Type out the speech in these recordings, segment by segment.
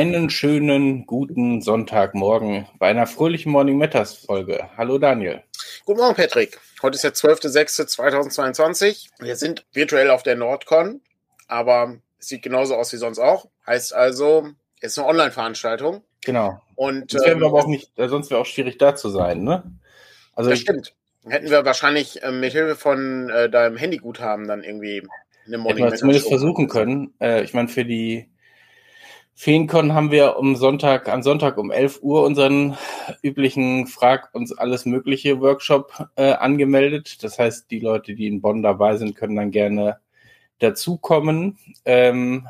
Einen schönen guten Sonntagmorgen bei einer fröhlichen Morning Matters Folge. Hallo Daniel. Guten Morgen, Patrick. Heute ist der 12.06.2022. Wir sind virtuell auf der Nordcon, aber es sieht genauso aus wie sonst auch. Heißt also, es ist eine Online-Veranstaltung. Genau. Und das ähm, aber auch nicht, äh, sonst wäre auch schwierig da zu sein, ne? Also das stimmt. Hätten wir wahrscheinlich äh, mit Hilfe von äh, deinem Handyguthaben dann irgendwie eine Morning Hätten wir zumindest versuchen können. Äh, ich meine, für die Feencon haben wir am Sonntag, am Sonntag um 11 Uhr unseren üblichen Frag uns alles Mögliche Workshop äh, angemeldet. Das heißt, die Leute, die in Bonn dabei sind, können dann gerne dazukommen. Ähm,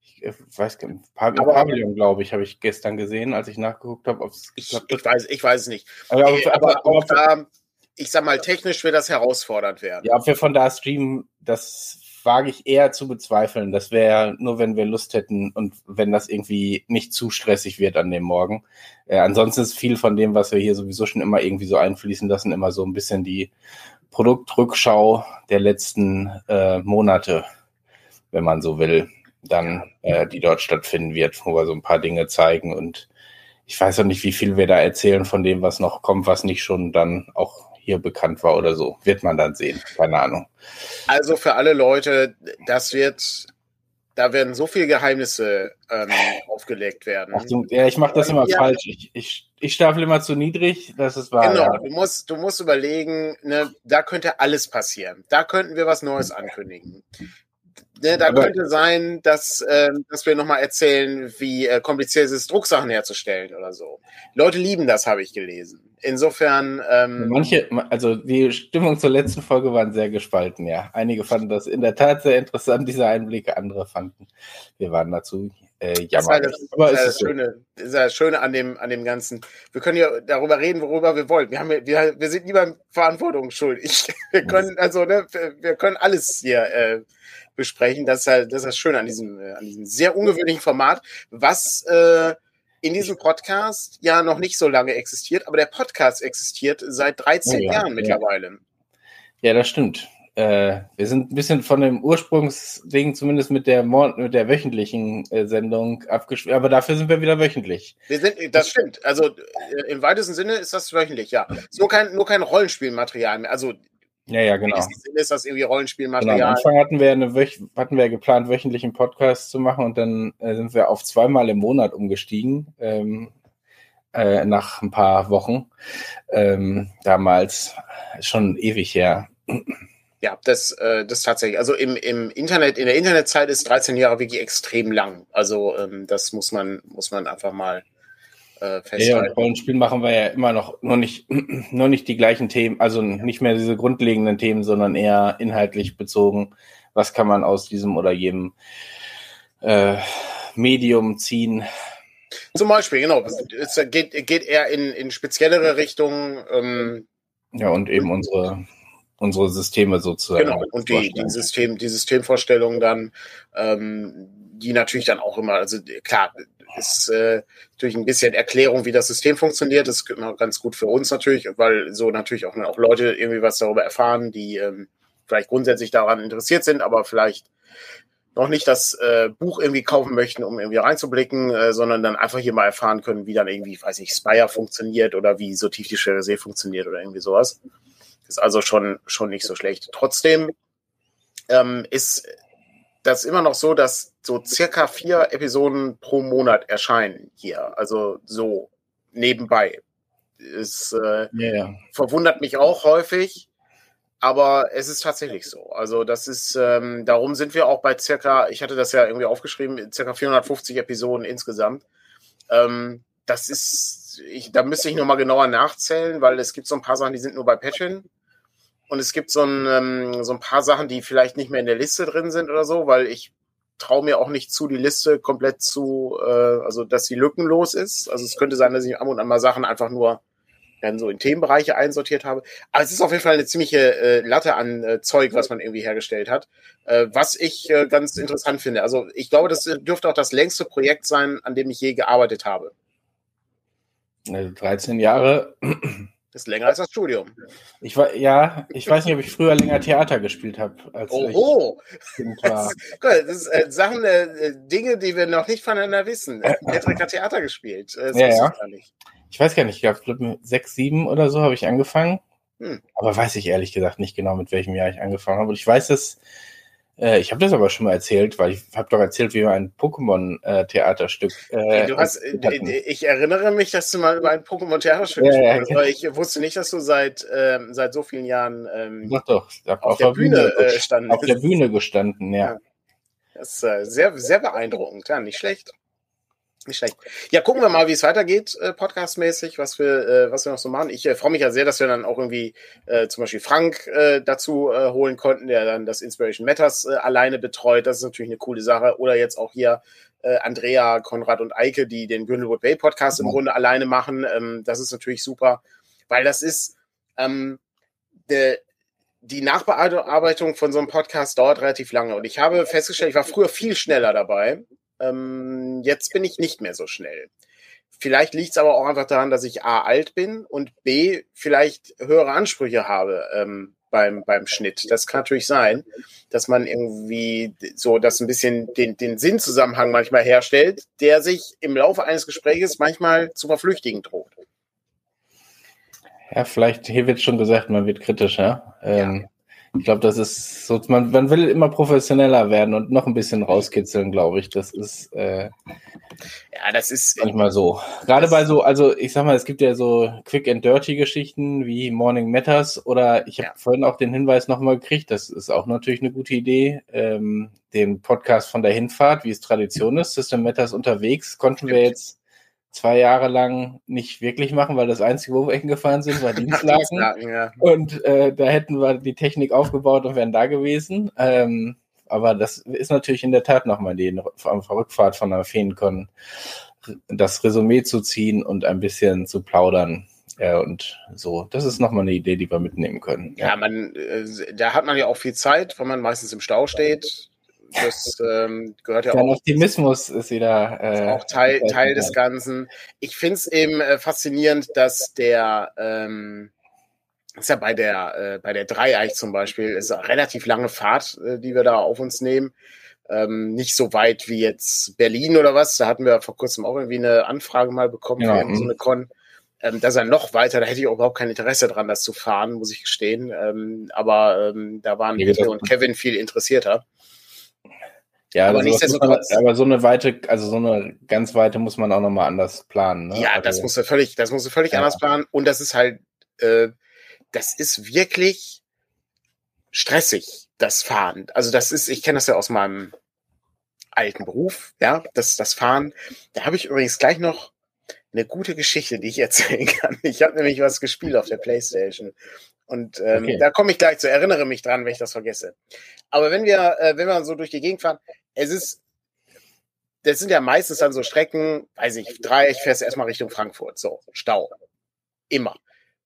ich äh, weiß gar nicht, Pavillon, glaube ich, habe ich gestern gesehen, als ich nachgeguckt habe. Ich, ich, weiß, ich weiß es nicht. Aber, aber, aber, aber auch da, ich sag mal, technisch wird das herausfordernd werden. Ja, ob wir von da streamen, das wage ich eher zu bezweifeln. Das wäre nur, wenn wir Lust hätten und wenn das irgendwie nicht zu stressig wird an dem Morgen. Äh, ansonsten ist viel von dem, was wir hier sowieso schon immer irgendwie so einfließen lassen, immer so ein bisschen die Produktrückschau der letzten äh, Monate, wenn man so will, dann äh, die dort stattfinden wird, wo wir so ein paar Dinge zeigen und ich weiß auch nicht, wie viel wir da erzählen von dem, was noch kommt, was nicht schon dann auch hier bekannt war oder so. Wird man dann sehen. Keine Ahnung. Also für alle Leute, das wird, da werden so viele Geheimnisse ähm, aufgelegt werden. Ach, du, ja, ich mache das immer ja. falsch. Ich, ich, ich stapel immer zu niedrig, das ist wahr. Genau, ja. du, musst, du musst überlegen, ne, da könnte alles passieren. Da könnten wir was Neues ankündigen. Ne, da Aber könnte sein, dass, äh, dass wir nochmal erzählen, wie äh, kompliziert es ist, Drucksachen herzustellen oder so. Leute lieben das, habe ich gelesen. Insofern. Ähm, Manche, also die Stimmung zur letzten Folge waren sehr gespalten, ja. Einige fanden das in der Tat sehr interessant, diese Einblicke, andere fanden, wir waren dazu äh, jammer. Das, das, ist das, Schöne, das ist das Schöne an dem, an dem Ganzen. Wir können ja darüber reden, worüber wir wollen. Wir, haben, wir, wir sind niemand Verantwortung schuldig. Wir können, also, ne, wir können alles hier äh, besprechen. Das ist, halt, das ist das Schöne an diesem, äh, an diesem sehr ungewöhnlichen Format, was äh, in diesem Podcast ja noch nicht so lange existiert, aber der Podcast existiert seit 13 oh ja, Jahren mittlerweile. Ja, das stimmt. Äh, wir sind ein bisschen von dem Ursprungsding, zumindest mit der, mit der wöchentlichen äh, Sendung abgeschwört, aber dafür sind wir wieder wöchentlich. Wir sind, das stimmt. Also äh, im weitesten Sinne ist das wöchentlich, ja. Nur kein, nur kein Rollenspielmaterial mehr. Also ja, ja, genau. Ist das irgendwie Rollenspielmaterial? Genau, am Anfang hatten wir, eine hatten wir geplant, wöchentlichen Podcast zu machen und dann äh, sind wir auf zweimal im Monat umgestiegen, ähm, äh, nach ein paar Wochen. Ähm, damals schon ewig her. Ja, das, äh, das tatsächlich. Also im, im Internet, in der Internetzeit ist 13 Jahre wirklich extrem lang. Also ähm, das muss man, muss man einfach mal äh, festhalten. Ja, und Rollenspiel machen wir ja immer noch nur nicht, nur nicht die gleichen Themen, also nicht mehr diese grundlegenden Themen, sondern eher inhaltlich bezogen. Was kann man aus diesem oder jedem äh, Medium ziehen? Zum Beispiel, genau. Es geht, geht eher in, in speziellere Richtungen. Ähm, ja, und eben unsere unsere Systeme sozusagen. Genau, und die, die, System, die Systemvorstellungen dann, ähm, die natürlich dann auch immer, also klar, ist äh, natürlich ein bisschen Erklärung, wie das System funktioniert. Das ist immer ganz gut für uns natürlich, weil so natürlich auch, auch Leute irgendwie was darüber erfahren, die ähm, vielleicht grundsätzlich daran interessiert sind, aber vielleicht noch nicht das äh, Buch irgendwie kaufen möchten, um irgendwie reinzublicken, äh, sondern dann einfach hier mal erfahren können, wie dann irgendwie, weiß ich, Spire funktioniert oder wie so tief die Schwere See funktioniert oder irgendwie sowas. ist also schon, schon nicht so schlecht. Trotzdem ähm, ist das immer noch so, dass so circa vier Episoden pro Monat erscheinen hier. Also so nebenbei. Es äh, yeah. verwundert mich auch häufig, aber es ist tatsächlich so. Also das ist, ähm, darum sind wir auch bei circa, ich hatte das ja irgendwie aufgeschrieben, circa 450 Episoden insgesamt. Ähm, das ist, ich, da müsste ich nochmal genauer nachzählen, weil es gibt so ein paar Sachen, die sind nur bei Patreon. Und es gibt so ein, ähm, so ein paar Sachen, die vielleicht nicht mehr in der Liste drin sind oder so, weil ich traue mir auch nicht zu, die Liste komplett zu, äh, also dass sie lückenlos ist. Also es könnte sein, dass ich ab und an mal Sachen einfach nur dann so in Themenbereiche einsortiert habe. Aber es ist auf jeden Fall eine ziemliche äh, Latte an äh, Zeug, was man irgendwie hergestellt hat, äh, was ich äh, ganz interessant finde. Also ich glaube, das dürfte auch das längste Projekt sein, an dem ich je gearbeitet habe. Also 13 Jahre Das ist länger als das Studium. Ich war, ja, ich weiß nicht, ob ich früher länger Theater gespielt habe. Oh, das, das ist äh, Sachen, äh, Dinge, die wir noch nicht voneinander wissen. Patrick hat Theater gespielt. Das ja, ja. Ich, ich weiß gar nicht, ich glaube, sechs, sieben oder so habe ich angefangen. Hm. Aber weiß ich ehrlich gesagt nicht genau, mit welchem Jahr ich angefangen habe. Und ich weiß, dass äh, ich habe das aber schon mal erzählt, weil ich habe doch erzählt, wie wir ein Pokémon-Theaterstück. Äh, du hast, äh, ich erinnere mich, dass du mal über ein Pokémon-Theaterstück ja, ja, ja. Ich wusste nicht, dass du seit, ähm, seit so vielen Jahren ähm, doch, doch, auf, auf, der Bühne, Bühne äh, Auf der Bühne gestanden, ja. Das ist äh, sehr, sehr beeindruckend, ja, nicht schlecht. Nicht schlecht. Ja, gucken wir mal, wie es weitergeht, äh, podcastmäßig, was wir, äh, was wir noch so machen. Ich äh, freue mich ja sehr, dass wir dann auch irgendwie äh, zum Beispiel Frank äh, dazu äh, holen konnten, der dann das Inspiration Matters äh, alleine betreut. Das ist natürlich eine coole Sache. Oder jetzt auch hier äh, Andrea, Konrad und Eike, die den Grindelwood Bay Podcast im Grunde alleine machen. Ähm, das ist natürlich super, weil das ist ähm, de, die Nachbearbeitung von so einem Podcast dauert relativ lange. Und ich habe festgestellt, ich war früher viel schneller dabei ähm, jetzt bin ich nicht mehr so schnell. Vielleicht liegt es aber auch einfach daran, dass ich A alt bin und B vielleicht höhere Ansprüche habe ähm, beim, beim Schnitt. Das kann natürlich sein, dass man irgendwie so das ein bisschen den, den Sinnzusammenhang manchmal herstellt, der sich im Laufe eines Gespräches manchmal zu verflüchtigen droht. Ja, vielleicht, hier wird schon gesagt, man wird kritischer. Ähm, ich glaube, das ist so, man, man will immer professioneller werden und noch ein bisschen rauskitzeln, glaube ich. Das ist äh, ja, das ist manchmal so. Gerade bei so, also ich sag mal, es gibt ja so Quick and Dirty Geschichten wie Morning Matters oder ich habe ja. vorhin auch den Hinweis nochmal gekriegt, das ist auch natürlich eine gute Idee. Ähm, den Podcast von der Hinfahrt, wie es Tradition ist, System Matters unterwegs, konnten wir jetzt zwei Jahre lang nicht wirklich machen, weil das Einzige, wo wir hingefahren sind, war Dienstlagen. ja. Und äh, da hätten wir die Technik aufgebaut und wären da gewesen. Ähm, aber das ist natürlich in der Tat nochmal die Rückfahrt von der Feencon das Resümee zu ziehen und ein bisschen zu plaudern. Ja, und so, das ist nochmal eine Idee, die wir mitnehmen können. Ja, ja man, äh, da hat man ja auch viel Zeit, weil man meistens im Stau steht. Das ähm, gehört ja Der auch. Optimismus ist wieder äh, auch Teil, Teil des Ganzen. Ich finde es eben äh, faszinierend, dass der ähm, ist ja bei der äh, bei der Dreieich zum Beispiel ist eine relativ lange Fahrt, äh, die wir da auf uns nehmen. Ähm, nicht so weit wie jetzt Berlin oder was. Da hatten wir vor kurzem auch irgendwie eine Anfrage mal bekommen ja, für so eine Con. Ähm, da ist er noch weiter, da hätte ich auch überhaupt kein Interesse dran, das zu fahren, muss ich gestehen. Ähm, aber ähm, da waren Michael und Kevin viel interessierter. Ja, aber, nichtsdestotrotz. Man, aber so eine weite, also so eine ganz weite muss man auch nochmal anders planen. Ne? Ja, also, das musst du völlig, das musst du völlig ja. anders planen. Und das ist halt, äh, das ist wirklich stressig, das Fahren. Also das ist, ich kenne das ja aus meinem alten Beruf, ja, das, das Fahren. Da habe ich übrigens gleich noch eine gute Geschichte, die ich erzählen kann. Ich habe nämlich was gespielt auf der Playstation. Und ähm, okay. da komme ich gleich zu, erinnere mich dran, wenn ich das vergesse. Aber wenn wir, äh, wenn wir so durch die Gegend fahren, es ist, das sind ja meistens dann so Strecken, weiß ich, drei, ich fährst erstmal Richtung Frankfurt, so, Stau. Immer.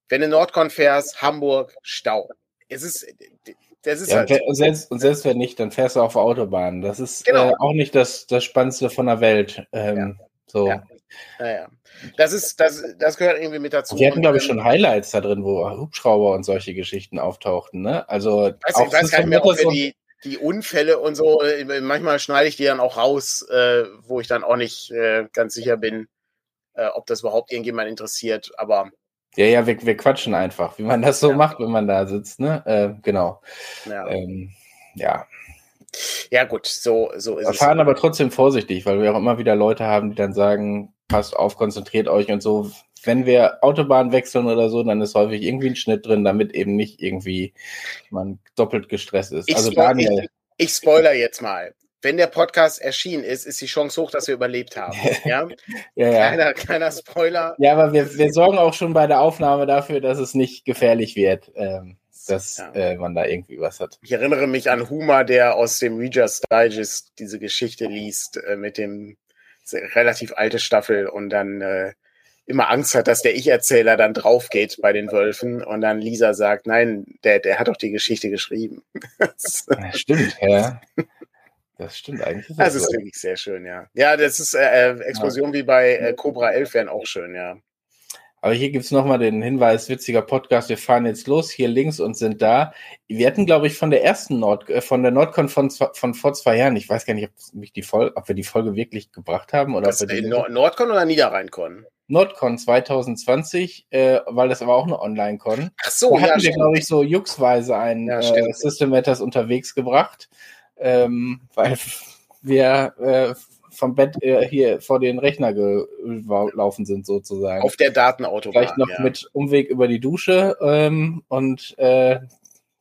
Wenn du Nordkorn fährst, Hamburg, Stau. Es ist, das ist ja, halt und, selbst, und selbst wenn nicht, dann fährst du auf der Autobahn. Das ist genau. äh, auch nicht das, das Spannendste von der Welt. Ähm, ja. So. Ja. Naja. Das ist, das, das gehört irgendwie mit dazu. Wir hatten, glaube ich, schon Highlights da drin, wo Hubschrauber und solche Geschichten auftauchten, ne? Also, weiß, auch ich weiß gar nicht mehr, ob wir die, die Unfälle und so, äh, manchmal schneide ich die dann auch raus, äh, wo ich dann auch nicht äh, ganz sicher bin, äh, ob das überhaupt irgendjemand interessiert, aber. Ja, ja, wir, wir quatschen einfach, wie man das so ja. macht, wenn man da sitzt, ne? Äh, genau. Ja. Ähm, ja. Ja, gut, so, so ist wir es. fahren aber trotzdem vorsichtig, weil wir auch immer wieder Leute haben, die dann sagen, passt auf, konzentriert euch und so. Wenn wir Autobahn wechseln oder so, dann ist häufig irgendwie ein Schnitt drin, damit eben nicht irgendwie man doppelt gestresst ist. Ich also Daniel. Ich, ich spoiler jetzt mal. Wenn der Podcast erschienen ist, ist die Chance hoch, dass wir überlebt haben. Ja, ja, ja. Kleiner, kleiner Spoiler. Ja, aber wir, wir sorgen auch schon bei der Aufnahme dafür, dass es nicht gefährlich wird. Ähm, dass ja. äh, man da irgendwie was hat. Ich erinnere mich an Huma, der aus dem Reader's Digest diese Geschichte liest äh, mit dem relativ alte Staffel und dann äh, immer Angst hat, dass der Ich-Erzähler dann drauf geht bei den Wölfen und dann Lisa sagt, nein, der, der hat doch die Geschichte geschrieben. ja, stimmt, ja. Das stimmt eigentlich. Ist das, das ist wirklich sehr schön, ja. Ja, das ist äh, äh Explosion ja. wie bei äh, Cobra 11 wären auch schön, ja. Aber hier gibt's nochmal den Hinweis, witziger Podcast, wir fahren jetzt los, hier links und sind da. Wir hatten, glaube ich, von der ersten Nord, äh, von der Nordcon von, von vor zwei Jahren, ich weiß gar nicht, ob, mich die Folge, ob wir die Folge wirklich gebracht haben oder das ob wir die Nord Nordcon oder Niederrheincon? Nordcon 2020, äh, weil das aber auch eine Online-Con. Ach so, da hatten ja, wir, glaube ich, so juxweise ein Ja, äh. System Matters unterwegs gebracht, ähm, weil wir äh, vom Bett äh, hier vor den Rechner gelaufen sind, sozusagen. Auf der Datenautobahn. Vielleicht noch ja. mit Umweg über die Dusche ähm, und äh,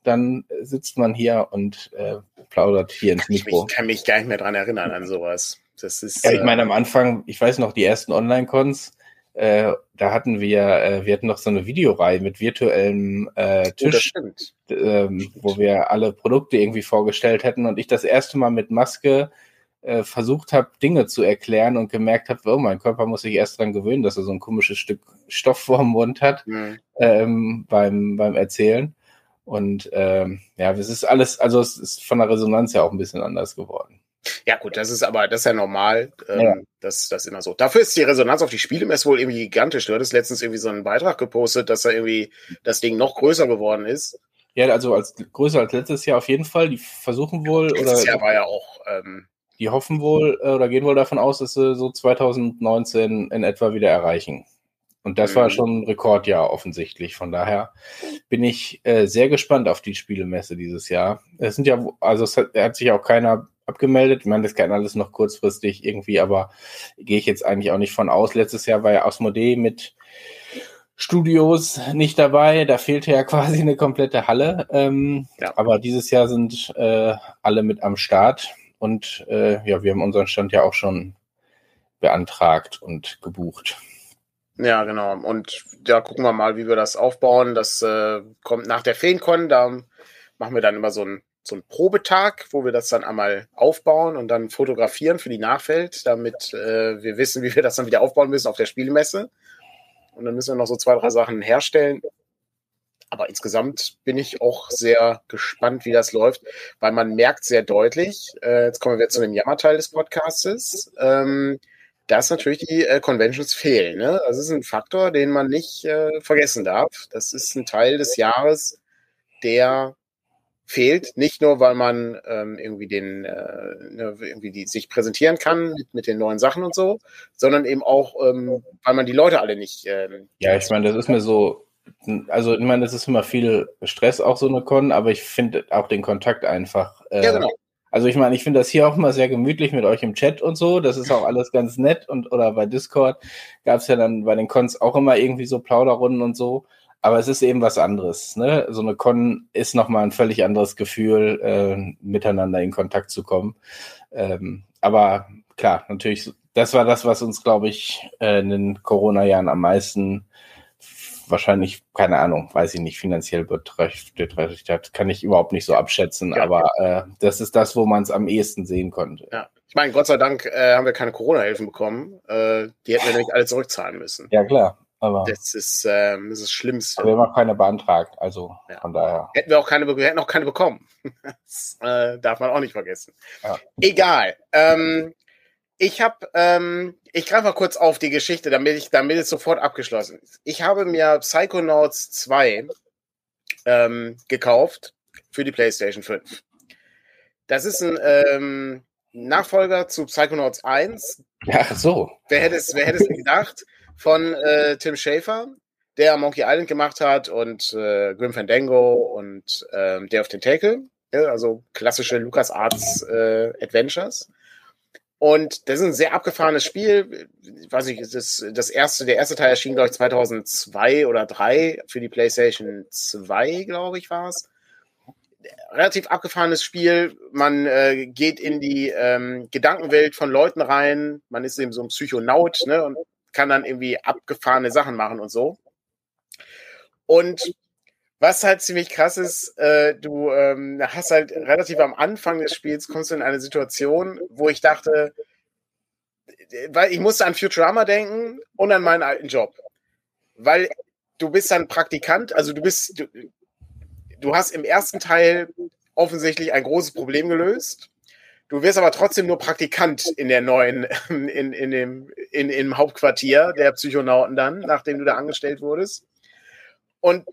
dann sitzt man hier und äh, plaudert hier ins ich Mikro. mich, kann mich gar nicht mehr dran erinnern an sowas. Das ist. Ja, ich meine, äh, am Anfang, ich weiß noch, die ersten Online-Cons, äh, da hatten wir, äh, wir hatten noch so eine Videoreihe mit virtuellem äh, oh, Tisch, stimmt. ähm, wo wir alle Produkte irgendwie vorgestellt hätten und ich das erste Mal mit Maske äh, versucht habe, Dinge zu erklären und gemerkt habe, oh, mein Körper muss sich erst dran gewöhnen, dass er so ein komisches Stück Stoff vorm Mund hat Hm. ähm, beim, beim Erzählen. Und ähm, ja, es ist alles, also es ist von der Resonanz ja auch ein bisschen anders geworden. Ja, gut, das ist aber, das ist ja normal. Ähm, Ja. Das, das immer so. Dafür ist die Resonanz auf die Spielemesse wohl irgendwie gigantisch. Du hattest letztens irgendwie so einen Beitrag gepostet, dass da irgendwie das Ding noch größer geworden ist. Ja, also als größer als letztes Jahr auf jeden Fall. Die versuchen wohl Letztes oder Jahr war ja auch, ähm, die hoffen wohl äh, oder gehen wohl davon aus, dass sie so 2019 in etwa wieder erreichen. Und das war Mhm. schon ein Rekordjahr offensichtlich. Von daher bin ich äh, sehr gespannt auf die Spielemesse dieses Jahr. Es sind ja, also es hat, hat sich auch keiner abgemeldet. Ich meine, das kann alles noch kurzfristig irgendwie, aber gehe ich jetzt eigentlich auch nicht von aus. Letztes Jahr war ja Asmodee mit Studios nicht dabei. Da fehlte ja quasi eine komplette Halle. Ähm, Ja. Aber dieses Jahr sind äh, alle mit am Start. Und äh, ja, wir haben unseren Stand ja auch schon beantragt und gebucht. Ja, genau. Und ja, gucken wir mal, wie wir das aufbauen. Das äh, kommt nach der Feencon. Da machen wir dann immer so einen so Probetag, wo wir das dann einmal aufbauen und dann fotografieren für die Nachwelt, damit äh, wir wissen, wie wir das dann wieder aufbauen müssen auf der Spielmesse. Und dann müssen wir noch so zwei, drei Sachen herstellen. Aber insgesamt bin ich auch sehr gespannt, wie das läuft, weil man merkt sehr deutlich, äh, jetzt kommen wir zu dem Jammerteil des Podcastes, ähm, dass natürlich die äh, Conventions fehlen. Ne? Das ist ein Faktor, den man nicht äh, vergessen darf. Das ist ein Teil des Jahres, der fehlt. Nicht nur, weil man ähm, irgendwie den äh, ne, irgendwie die, sich präsentieren kann mit, mit den neuen Sachen und so, sondern eben auch, ähm, weil man die Leute alle nicht. Ähm, Ja, ich meine, das ist mir so, also ich meine, das ist immer viel Stress auch so eine Con, aber ich finde auch den Kontakt einfach. Äh, ja, genau. Also ich meine, ich finde das hier auch immer sehr gemütlich mit euch im Chat und so. Das ist auch alles ganz nett und oder bei Discord gab es ja dann bei den Cons auch immer irgendwie so Plauderrunden und so. Aber es ist eben was anderes. Ne? So eine Con ist nochmal ein völlig anderes Gefühl, äh, miteinander in Kontakt zu kommen. Ähm, aber klar, natürlich, das war das, was uns, glaube ich, äh, in den Corona-Jahren am meisten wahrscheinlich, keine Ahnung, weiß ich nicht, finanziell betrifft, betrifft hat, kann ich überhaupt nicht so abschätzen, Ja. aber äh, das ist das, wo man es am ehesten sehen konnte. Ja. Ich meine, Gott sei Dank äh, haben wir keine Corona-Hilfen bekommen. Äh, die hätten wir nämlich alle zurückzahlen müssen. Ja, klar, aber Das ist ähm, das, ist das Schlimmste. wir haben auch keine beantragt, also Ja. von daher. Hätten wir auch keine, wir hätten auch keine bekommen. Das äh, darf man auch nicht vergessen. Ja. Egal. Ähm, ich habe, ähm, ich greife mal kurz auf die Geschichte, damit ich, damit es sofort abgeschlossen ist. Ich habe mir Psychonauts 2 ähm, gekauft für die PlayStation 5. Das ist ein ähm, Nachfolger zu Psychonauts 1. Ach so, Wer hätte es, wer hätte es gedacht? Von äh, Tim Schafer, der Monkey Island gemacht hat und äh, Grim Fandango und ähm, Day of Tentacle, ja, also klassische LucasArts äh, Adventures. Und das ist ein sehr abgefahrenes Spiel. Ich weiß nicht, das, das erste, der erste Teil erschien, glaube ich, 2002 oder 3 für die PlayStation 2, glaube ich, war es. Relativ abgefahrenes Spiel. Man äh, geht in die ähm, Gedankenwelt von Leuten rein. Man ist eben so ein Psychonaut ne, und kann dann irgendwie abgefahrene Sachen machen und so. Und was halt ziemlich krass ist, äh, du ähm, hast halt relativ am Anfang des Spiels kommst du in eine Situation, wo ich dachte, weil ich musste an Futurama denken und an meinen alten Job. Weil du bist dann Praktikant, also du bist, du, du hast im ersten Teil offensichtlich ein großes Problem gelöst. Du wirst aber trotzdem nur Praktikant in der neuen, in, in dem, in, im Hauptquartier der Psychonauten dann, nachdem du da angestellt wurdest. Und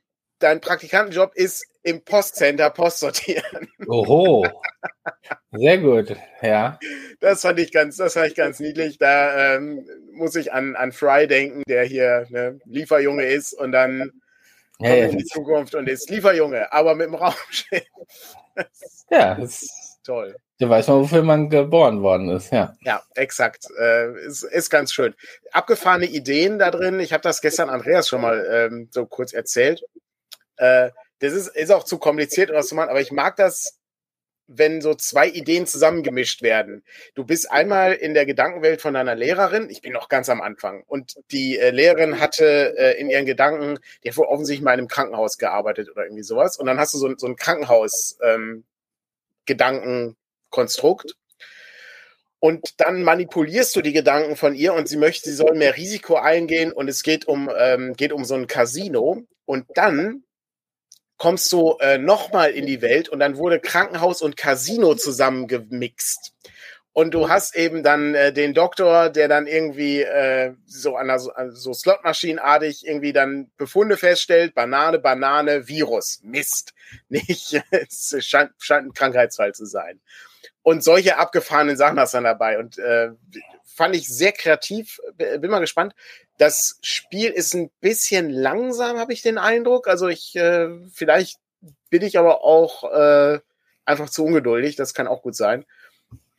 dein Praktikantenjob ist im Postcenter Post sortieren. Oho. Sehr gut, ja. Das fand ich ganz, das fand ich ganz niedlich. Da ähm, muss ich an, an Fry denken, der hier ne, Lieferjunge ist und dann kommt in die Zukunft und ist Lieferjunge, aber mit dem Raumschiff. ja, das ist toll. Da weiß man, wofür man geboren worden ist, ja. Ja, exakt. Äh, ist, ist ganz schön. Abgefahrene Ideen da drin. Ich habe das gestern Andreas schon mal ähm, so kurz erzählt. Äh, das ist, ist auch zu kompliziert, um das zu machen, aber ich mag das, wenn so zwei Ideen zusammengemischt werden. Du bist einmal in der Gedankenwelt von deiner Lehrerin, ich bin noch ganz am Anfang, und die äh, Lehrerin hatte äh, in ihren Gedanken, die hat wohl offensichtlich mal in einem Krankenhaus gearbeitet oder irgendwie sowas, und dann hast du so, so ein Krankenhaus-Gedankenkonstrukt. Ähm, und dann manipulierst du die Gedanken von ihr und sie möchte, sie soll mehr Risiko eingehen und es geht um, ähm, geht um so ein Casino. Und dann kommst du äh, nochmal in die Welt und dann wurde Krankenhaus und Casino zusammengemixt. Und du hast eben dann äh, den Doktor, der dann irgendwie äh, so an der, so Slotmaschinenartig irgendwie dann Befunde feststellt, Banane, Banane, Virus, Mist. Nicht, es scheint, scheint ein Krankheitsfall zu sein. Und solche abgefahrenen Sachen hast du dann dabei. Und äh, fand ich sehr kreativ. Bin mal gespannt. Das Spiel ist ein bisschen langsam, habe ich den Eindruck. Also ich, äh, vielleicht bin ich aber auch äh, einfach zu ungeduldig. Das kann auch gut sein.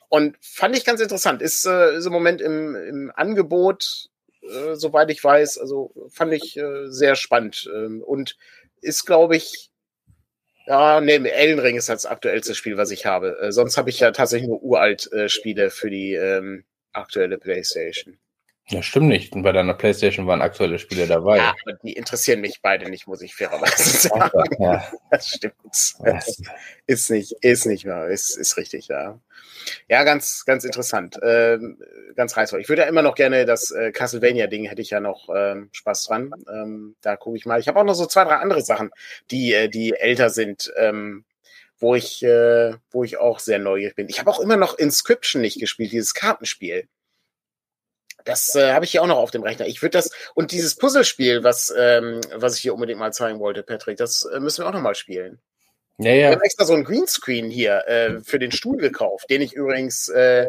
Und fand ich ganz interessant. Ist, äh, ist im Moment im, im Angebot, äh, soweit ich weiß. Also fand ich äh, sehr spannend. Ähm, und ist, glaube ich, ja, nee, Elden Ring ist das aktuellste Spiel, was ich habe. Äh, sonst habe ich ja tatsächlich nur uralt äh, Spiele für die ähm, aktuelle PlayStation. Ja, stimmt nicht. Und bei deiner PlayStation waren aktuelle Spiele dabei. Ja, aber die interessieren mich beide nicht, muss ich fairerweise sagen. Ja. Das stimmt. Das ist nicht, ist nicht wahr. Ist, ist richtig, ja. Ja, ganz, ganz interessant. Ähm, ganz reizvoll. Ich würde ja immer noch gerne das äh, Castlevania-Ding, hätte ich ja noch ähm, Spaß dran. Ähm, da gucke ich mal. Ich habe auch noch so zwei, drei andere Sachen, die, äh, die älter sind. Ähm, wo ich, äh, wo ich auch sehr neugierig bin. Ich habe auch immer noch Inscription nicht gespielt, dieses Kartenspiel. Das äh, habe ich hier auch noch auf dem Rechner. Ich würde das und dieses Puzzlespiel, was ähm, was ich hier unbedingt mal zeigen wollte, Patrick, das äh, müssen wir auch noch mal spielen. Ja, ja. Ich habe extra so ein Greenscreen hier äh, für den Stuhl gekauft, den ich übrigens äh,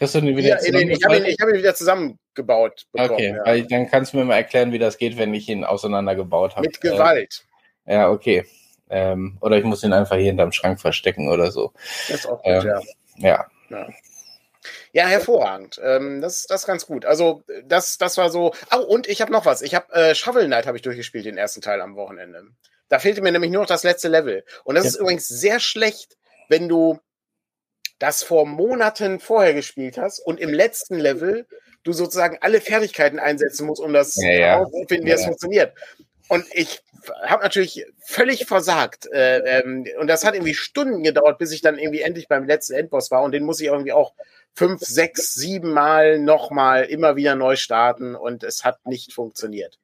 Hast du den wieder den, ich habe ihn, hab ihn wieder zusammengebaut bekommen. Okay, ja. weil dann kannst du mir mal erklären, wie das geht, wenn ich ihn auseinandergebaut habe. Mit Gewalt. Äh, ja, okay. Ähm, oder ich muss ihn einfach hier hinterm Schrank verstecken oder so. Das ist auch gut, ähm, ja. ja. ja. Ja, hervorragend. Ähm, das, das ist ganz gut. Also das, das war so. Oh, und ich habe noch was. Ich habe äh, Shovel Knight habe ich durchgespielt den ersten Teil am Wochenende. Da fehlte mir nämlich nur noch das letzte Level. Und das ja. ist übrigens sehr schlecht, wenn du das vor Monaten vorher gespielt hast und im letzten Level du sozusagen alle Fertigkeiten einsetzen musst, um das ja, ja. herauszufinden, wie das funktioniert. Und ich habe natürlich völlig versagt. Äh, ähm, und das hat irgendwie Stunden gedauert, bis ich dann irgendwie endlich beim letzten Endboss war. Und den muss ich irgendwie auch fünf, sechs, sieben Mal nochmal immer wieder neu starten. Und es hat nicht funktioniert.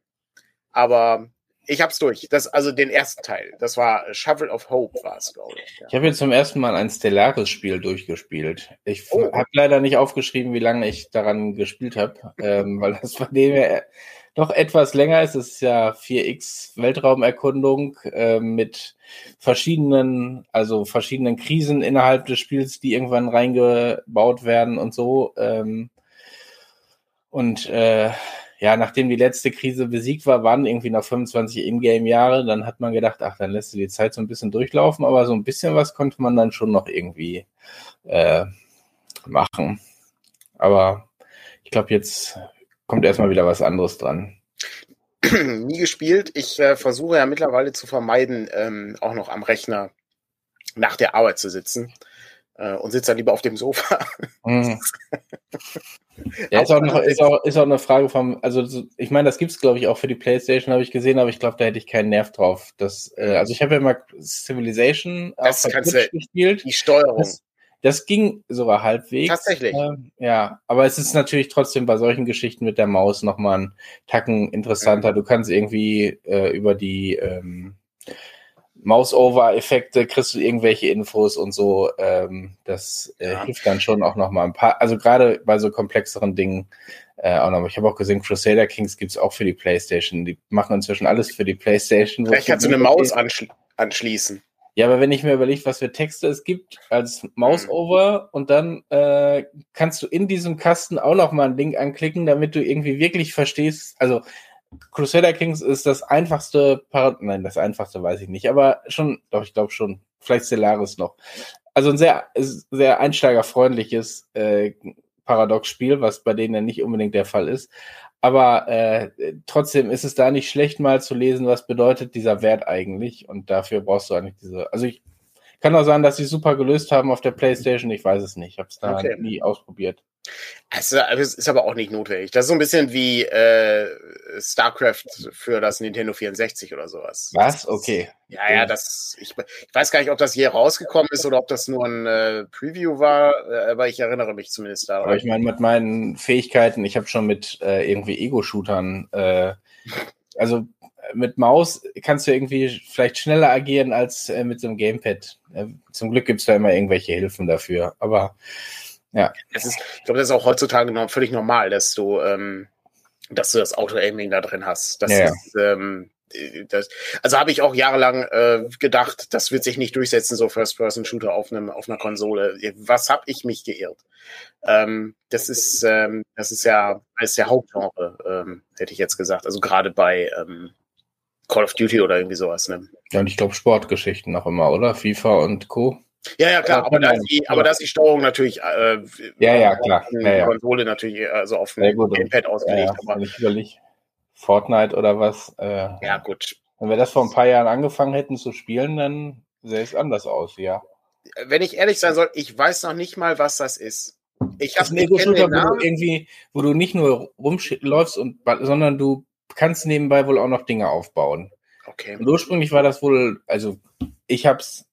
Aber ich hab's durch. Das, also den ersten Teil. Das war Shovel of Hope, war es, glaube ich. Ja. Ich habe jetzt zum ersten Mal ein Stellaris-Spiel durchgespielt. Ich oh. habe leider nicht aufgeschrieben, wie lange ich daran gespielt habe, ähm, weil das von dem her doch etwas länger ist. Es ist ja 4X Weltraumerkundung äh, mit verschiedenen, also verschiedenen Krisen innerhalb des Spiels, die irgendwann reingebaut werden und so. Ähm, und äh, ja, nachdem die letzte Krise besiegt war, waren irgendwie noch 25 Ingame-Jahre. Dann hat man gedacht, ach, dann lässt du die Zeit so ein bisschen durchlaufen, aber so ein bisschen was konnte man dann schon noch irgendwie äh, machen. Aber ich glaube, jetzt kommt erstmal wieder was anderes dran. Nie gespielt. Ich äh, versuche ja mittlerweile zu vermeiden, ähm, auch noch am Rechner nach der Arbeit zu sitzen und sitze dann lieber auf dem Sofa. Mhm. ja, ist auch, noch, ist, auch, ist auch eine Frage vom, also ich meine, das gibt es, glaube ich, auch für die Playstation, habe ich gesehen, aber ich glaube, da hätte ich keinen Nerv drauf. Das, äh, also ich habe ja mal Civilization das kannst du, gespielt. Die Steuerung. Das, das ging sogar halbwegs. Tatsächlich. Äh, ja, aber es ist natürlich trotzdem bei solchen Geschichten mit der Maus nochmal ein Tacken interessanter. Mhm. Du kannst irgendwie äh, über die ähm, Mouse-Over-Effekte, kriegst du irgendwelche Infos und so. Ähm, das äh, ja. hilft dann schon auch noch mal ein paar, also gerade bei so komplexeren Dingen äh, auch noch. Ich habe auch gesehen, Crusader Kings gibt's auch für die Playstation. Die machen inzwischen alles für die Playstation. Vielleicht kannst du eine Maus anschli anschließen. Ja, aber wenn ich mir überlege, was für Texte es gibt als Mouse-Over und dann äh, kannst du in diesem Kasten auch noch mal ein Link anklicken, damit du irgendwie wirklich verstehst, also Crusader Kings ist das einfachste Parad nein, das einfachste weiß ich nicht, aber schon, doch, ich glaube schon, vielleicht Stellaris noch. Also ein sehr, sehr einsteigerfreundliches äh, Paradox-Spiel, was bei denen ja nicht unbedingt der Fall ist. Aber äh, trotzdem ist es da nicht schlecht, mal zu lesen, was bedeutet dieser Wert eigentlich. Und dafür brauchst du eigentlich diese. Also ich kann auch sagen, dass sie super gelöst haben auf der PlayStation. Ich weiß es nicht. Ich habe es da okay. nie ausprobiert. Also, es ist aber auch nicht notwendig. Das ist so ein bisschen wie äh, StarCraft für das Nintendo 64 oder sowas. Was? Okay. Ja, ja, das. Ich, ich weiß gar nicht, ob das hier rausgekommen ist oder ob das nur ein äh, Preview war, äh, aber ich erinnere mich zumindest daran. Aber ich meine, mit meinen Fähigkeiten, ich habe schon mit äh, irgendwie Ego-Shootern, äh, also mit Maus kannst du irgendwie vielleicht schneller agieren als äh, mit so einem Gamepad. Äh, zum Glück gibt es da immer irgendwelche Hilfen dafür. Aber ja. Es ist, ich glaube, das ist auch heutzutage noch völlig normal, dass du, ähm, dass du das Auto-Aiming da drin hast. Das ja, ist, ähm, das, also habe ich auch jahrelang äh, gedacht, das wird sich nicht durchsetzen, so First-Person-Shooter auf, einem, auf einer Konsole. Was habe ich mich geirrt? Ähm, das ist, ähm, das ist ja als der Hauptgenre, ähm, hätte ich jetzt gesagt. Also gerade bei ähm, Call of Duty oder irgendwie sowas. Ne? Ja, und ich glaube Sportgeschichten noch immer, oder? FIFA und Co. Ja, ja, klar, aber, da ist die, aber da ist die Steuerung natürlich äh, ja, ja, klar. Ja, ja. Konsole natürlich also auf dem Gamepad ausgelegt. Ja, nicht überlegt. Fortnite oder was. Äh, ja, gut. Wenn wir das vor ein paar Jahren angefangen hätten zu spielen, dann sähe es anders aus, ja. Wenn ich ehrlich sein soll, ich weiß noch nicht mal, was das ist. Ich habe einen Ego-Shooter, wo du irgendwie, wo du nicht nur rumläufst und, sondern du kannst nebenbei wohl auch noch Dinge aufbauen. Okay. Und ursprünglich war das wohl, also ich habe es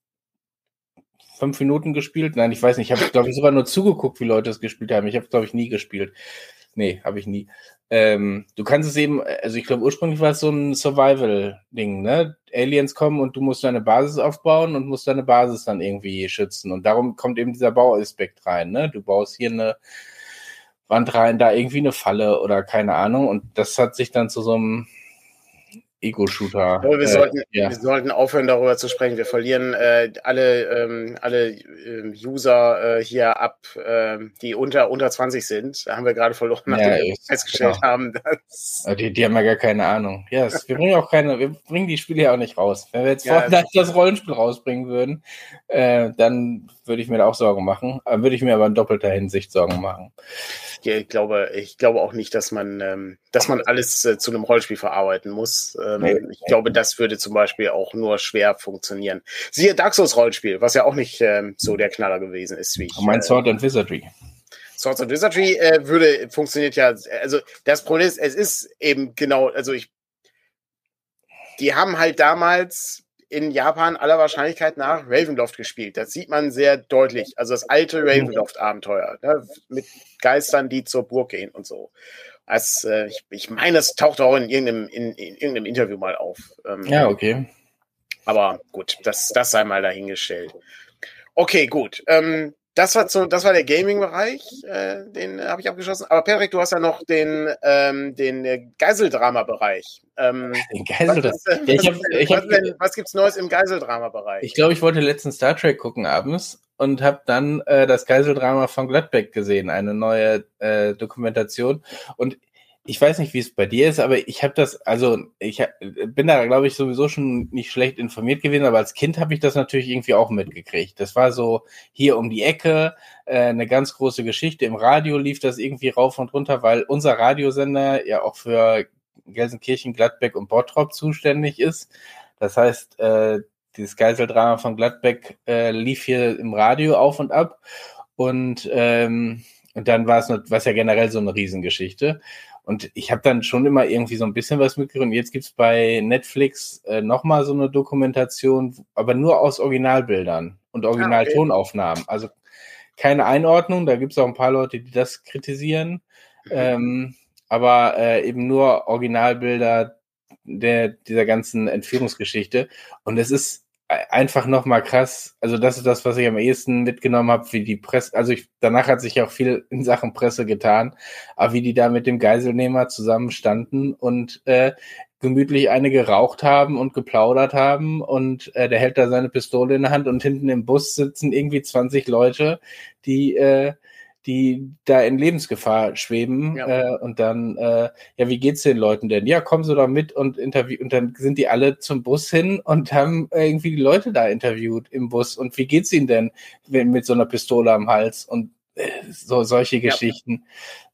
fünf Minuten gespielt. Nein, ich weiß nicht. Ich habe, glaube ich, sogar nur zugeguckt, wie Leute es gespielt haben. Ich habe, glaube ich, nie gespielt. Nee, habe ich nie. Ähm, du kannst es eben, also ich glaube, ursprünglich war es so ein Survival-Ding, ne? Aliens kommen und du musst deine Basis aufbauen und musst deine Basis dann irgendwie schützen. Und darum kommt eben dieser Bauaspekt rein, ne? Du baust hier eine Wand rein, da irgendwie eine Falle oder keine Ahnung. Und das hat sich dann zu so einem Ego-Shooter. Wir, äh, sollten, ja. wir sollten aufhören, darüber zu sprechen. Wir verlieren äh, alle, ähm, alle äh, User äh, hier ab, äh, die unter, unter 20 sind. Da haben wir gerade verloren, nachdem ja, wir festgestellt genau. haben, dass. Die, die haben ja gar keine Ahnung. Ja, yes, wir bringen auch keine, wir bringen die Spiele ja auch nicht raus. Wenn wir jetzt ja, Fortnite das Rollenspiel rausbringen würden, äh, dann würde ich mir da auch Sorgen machen. Würde ich mir aber in doppelter Hinsicht Sorgen machen ich glaube, ich glaube auch nicht, dass man, ähm, dass man alles äh, zu einem Rollenspiel verarbeiten muss. Ähm, nee. Ich glaube, das würde zum Beispiel auch nur schwer funktionieren. Siehe Dark Souls Rollenspiel, was ja auch nicht ähm, so der Knaller gewesen ist, wie ich. Mein äh, Sword and Wizardry. Swords and Wizardry äh, würde funktioniert ja, also das Problem ist, es ist eben genau, also ich, die haben halt damals in Japan aller Wahrscheinlichkeit nach Ravenloft gespielt. Das sieht man sehr deutlich. Also das alte Ravenloft-Abenteuer ne? mit Geistern, die zur Burg gehen und so. Als, äh, ich, ich meine, es taucht auch in irgendeinem, in, in irgendeinem Interview mal auf. Ähm, ja, okay. Aber gut, das, das sei mal dahingestellt. Okay, gut. Ähm, das war, zu, das war der Gaming-Bereich, äh, den habe ich abgeschlossen. Aber Patrick, du hast ja noch den, ähm, den Geiseldrama-Bereich. Ähm, den Geiseldrama. Was, ja, ich hab, ich hab, was, was gibt's Neues im Geiseldrama-Bereich? Ich glaube, ich wollte letztens Star Trek gucken abends und habe dann äh, das Geiseldrama von Gladbeck gesehen, eine neue äh, Dokumentation. Und ich weiß nicht, wie es bei dir ist, aber ich habe das, also ich bin da, glaube ich, sowieso schon nicht schlecht informiert gewesen, aber als Kind habe ich das natürlich irgendwie auch mitgekriegt. Das war so hier um die Ecke, äh, eine ganz große Geschichte. Im Radio lief das irgendwie rauf und runter, weil unser Radiosender ja auch für Gelsenkirchen, Gladbeck und Bottrop zuständig ist. Das heißt, äh, dieses Geiseldrama von Gladbeck äh, lief hier im Radio auf und ab. Und, ähm, und dann war es was ja generell so eine Riesengeschichte. Und ich habe dann schon immer irgendwie so ein bisschen was mitgekriegt. Und jetzt gibt's bei Netflix äh, nochmal so eine Dokumentation, aber nur aus Originalbildern und Originaltonaufnahmen. Also keine Einordnung. Da gibt's auch ein paar Leute, die das kritisieren. Mhm. Ähm, aber äh, eben nur Originalbilder der, dieser ganzen Entführungsgeschichte. Und es ist einfach nochmal krass. Also das ist das, was ich am ehesten mitgenommen habe, wie die Presse, also ich, danach hat sich auch viel in Sachen Presse getan, aber wie die da mit dem Geiselnehmer zusammenstanden und äh, gemütlich eine geraucht haben und geplaudert haben und äh, der hält da seine Pistole in der Hand und hinten im Bus sitzen irgendwie 20 Leute, die äh, die da in Lebensgefahr schweben ja. äh, und dann, äh, ja, wie geht's den Leuten denn? Ja, kommen Sie doch mit und interview und dann sind die alle zum Bus hin und haben irgendwie die Leute da interviewt im Bus und wie geht's ihnen denn mit so einer Pistole am Hals und äh, so solche ja. Geschichten.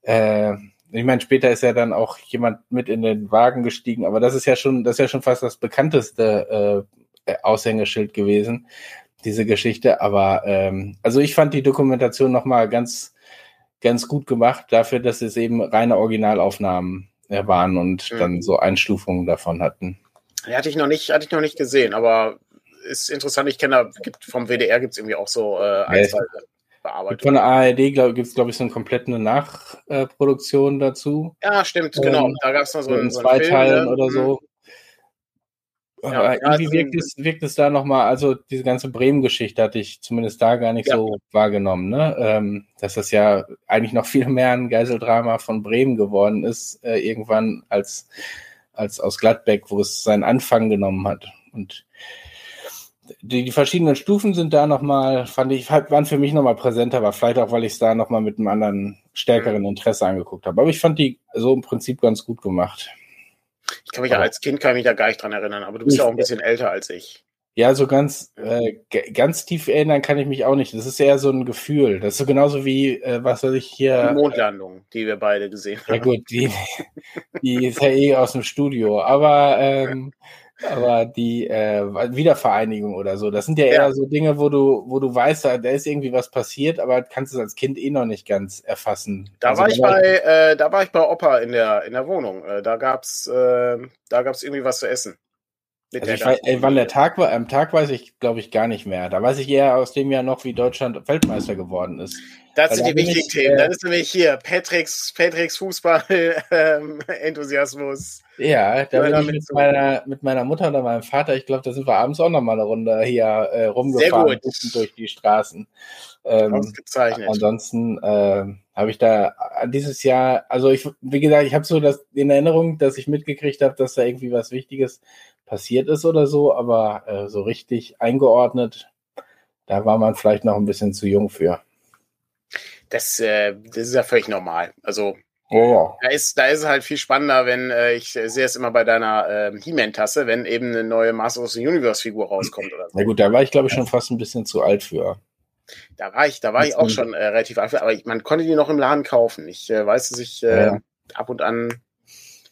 Äh, ich meine, später ist ja dann auch jemand mit in den Wagen gestiegen, aber das ist ja schon, das ist ja schon fast das bekannteste äh, Aushängeschild gewesen, diese Geschichte. Aber ähm, also ich fand die Dokumentation nochmal ganz ganz gut gemacht dafür, dass es eben reine Originalaufnahmen äh, waren und mhm. dann so Einstufungen davon hatten. Ja, hatte ich noch nicht, hatte ich noch nicht gesehen, aber ist interessant. Ich kenne da, gibt, vom WDR gibt es irgendwie auch so äh, ein, zwei Bearbeitung. Von der ARD gibt es, glaube ich, so eine komplette Nachproduktion dazu. Ja, stimmt, genau. Da gab es noch so, so in so zwei Teilen ne? oder so. Mhm. Ja, Aber irgendwie wirkt es, wirkt es da nochmal, also diese ganze Bremen-Geschichte hatte ich zumindest da gar nicht ja. so wahrgenommen, ne? Ähm, dass das ja eigentlich noch viel mehr ein Geiseldrama von Bremen geworden ist, äh, irgendwann als, als aus Gladbeck, wo es seinen Anfang genommen hat. Und die, die verschiedenen Stufen sind da nochmal, fand ich, waren für mich nochmal präsenter, aber vielleicht auch, weil ich es da nochmal mit einem anderen stärkeren mhm. Interesse angeguckt habe. Aber ich fand die so im Prinzip ganz gut gemacht. Ich kann mich ja als Kind kann mich da gar nicht dran erinnern, aber du bist ja auch ein bisschen älter als ich. Ja, so ganz, äh, ganz tief erinnern kann ich mich auch nicht. Das ist eher so ein Gefühl. Das ist so genauso wie, äh, was soll ich hier. Die Mondlandung, die wir beide gesehen haben. Ja, gut, die, die ist ja eh aus dem Studio. Aber ähm, aber die äh, Wiedervereinigung oder so, das sind ja eher ja. so Dinge, wo du, wo du weißt, da, da ist irgendwie was passiert, aber kannst es als Kind eh noch nicht ganz erfassen. Da also, war ich bei, äh, da war ich bei Opa in der in der Wohnung. Äh, da gab's, äh, da gab's irgendwie was zu essen. Also ich weiß, ey, wann der Tag war, am Tag weiß ich, glaube ich, gar nicht mehr. Da weiß ich eher aus dem Jahr noch, wie Deutschland Weltmeister geworden ist. Das sind die wichtigen Themen. Äh, das ist nämlich hier Patricks, Patricks Fußball-Enthusiasmus. Ähm, ja, da bin ich mit meiner, mit meiner Mutter oder meinem Vater, ich glaube, da sind wir abends auch noch mal eine Runde hier äh, rumgefahren durch die Straßen. Ähm, Ausgezeichnet. Ansonsten äh, habe ich da dieses Jahr, also ich, wie gesagt, ich habe so das in Erinnerung, dass ich mitgekriegt habe, dass da irgendwie was Wichtiges passiert ist oder so, aber äh, so richtig eingeordnet, da war man vielleicht noch ein bisschen zu jung für. Das, äh, das ist ja völlig normal. Also Oh. Da ist, da ist es halt viel spannender, wenn äh, ich sehe es immer bei deiner äh, He-Man-Tasse, wenn eben eine neue Master of the Universe-Figur rauskommt oder so. Na gut, da war ich glaube ich schon fast ein bisschen zu alt für. Da war ich, da war ich auch schon äh, relativ alt für, aber ich, man konnte die noch im Laden kaufen. Ich äh, weiß, dass ich äh, ja. ab und an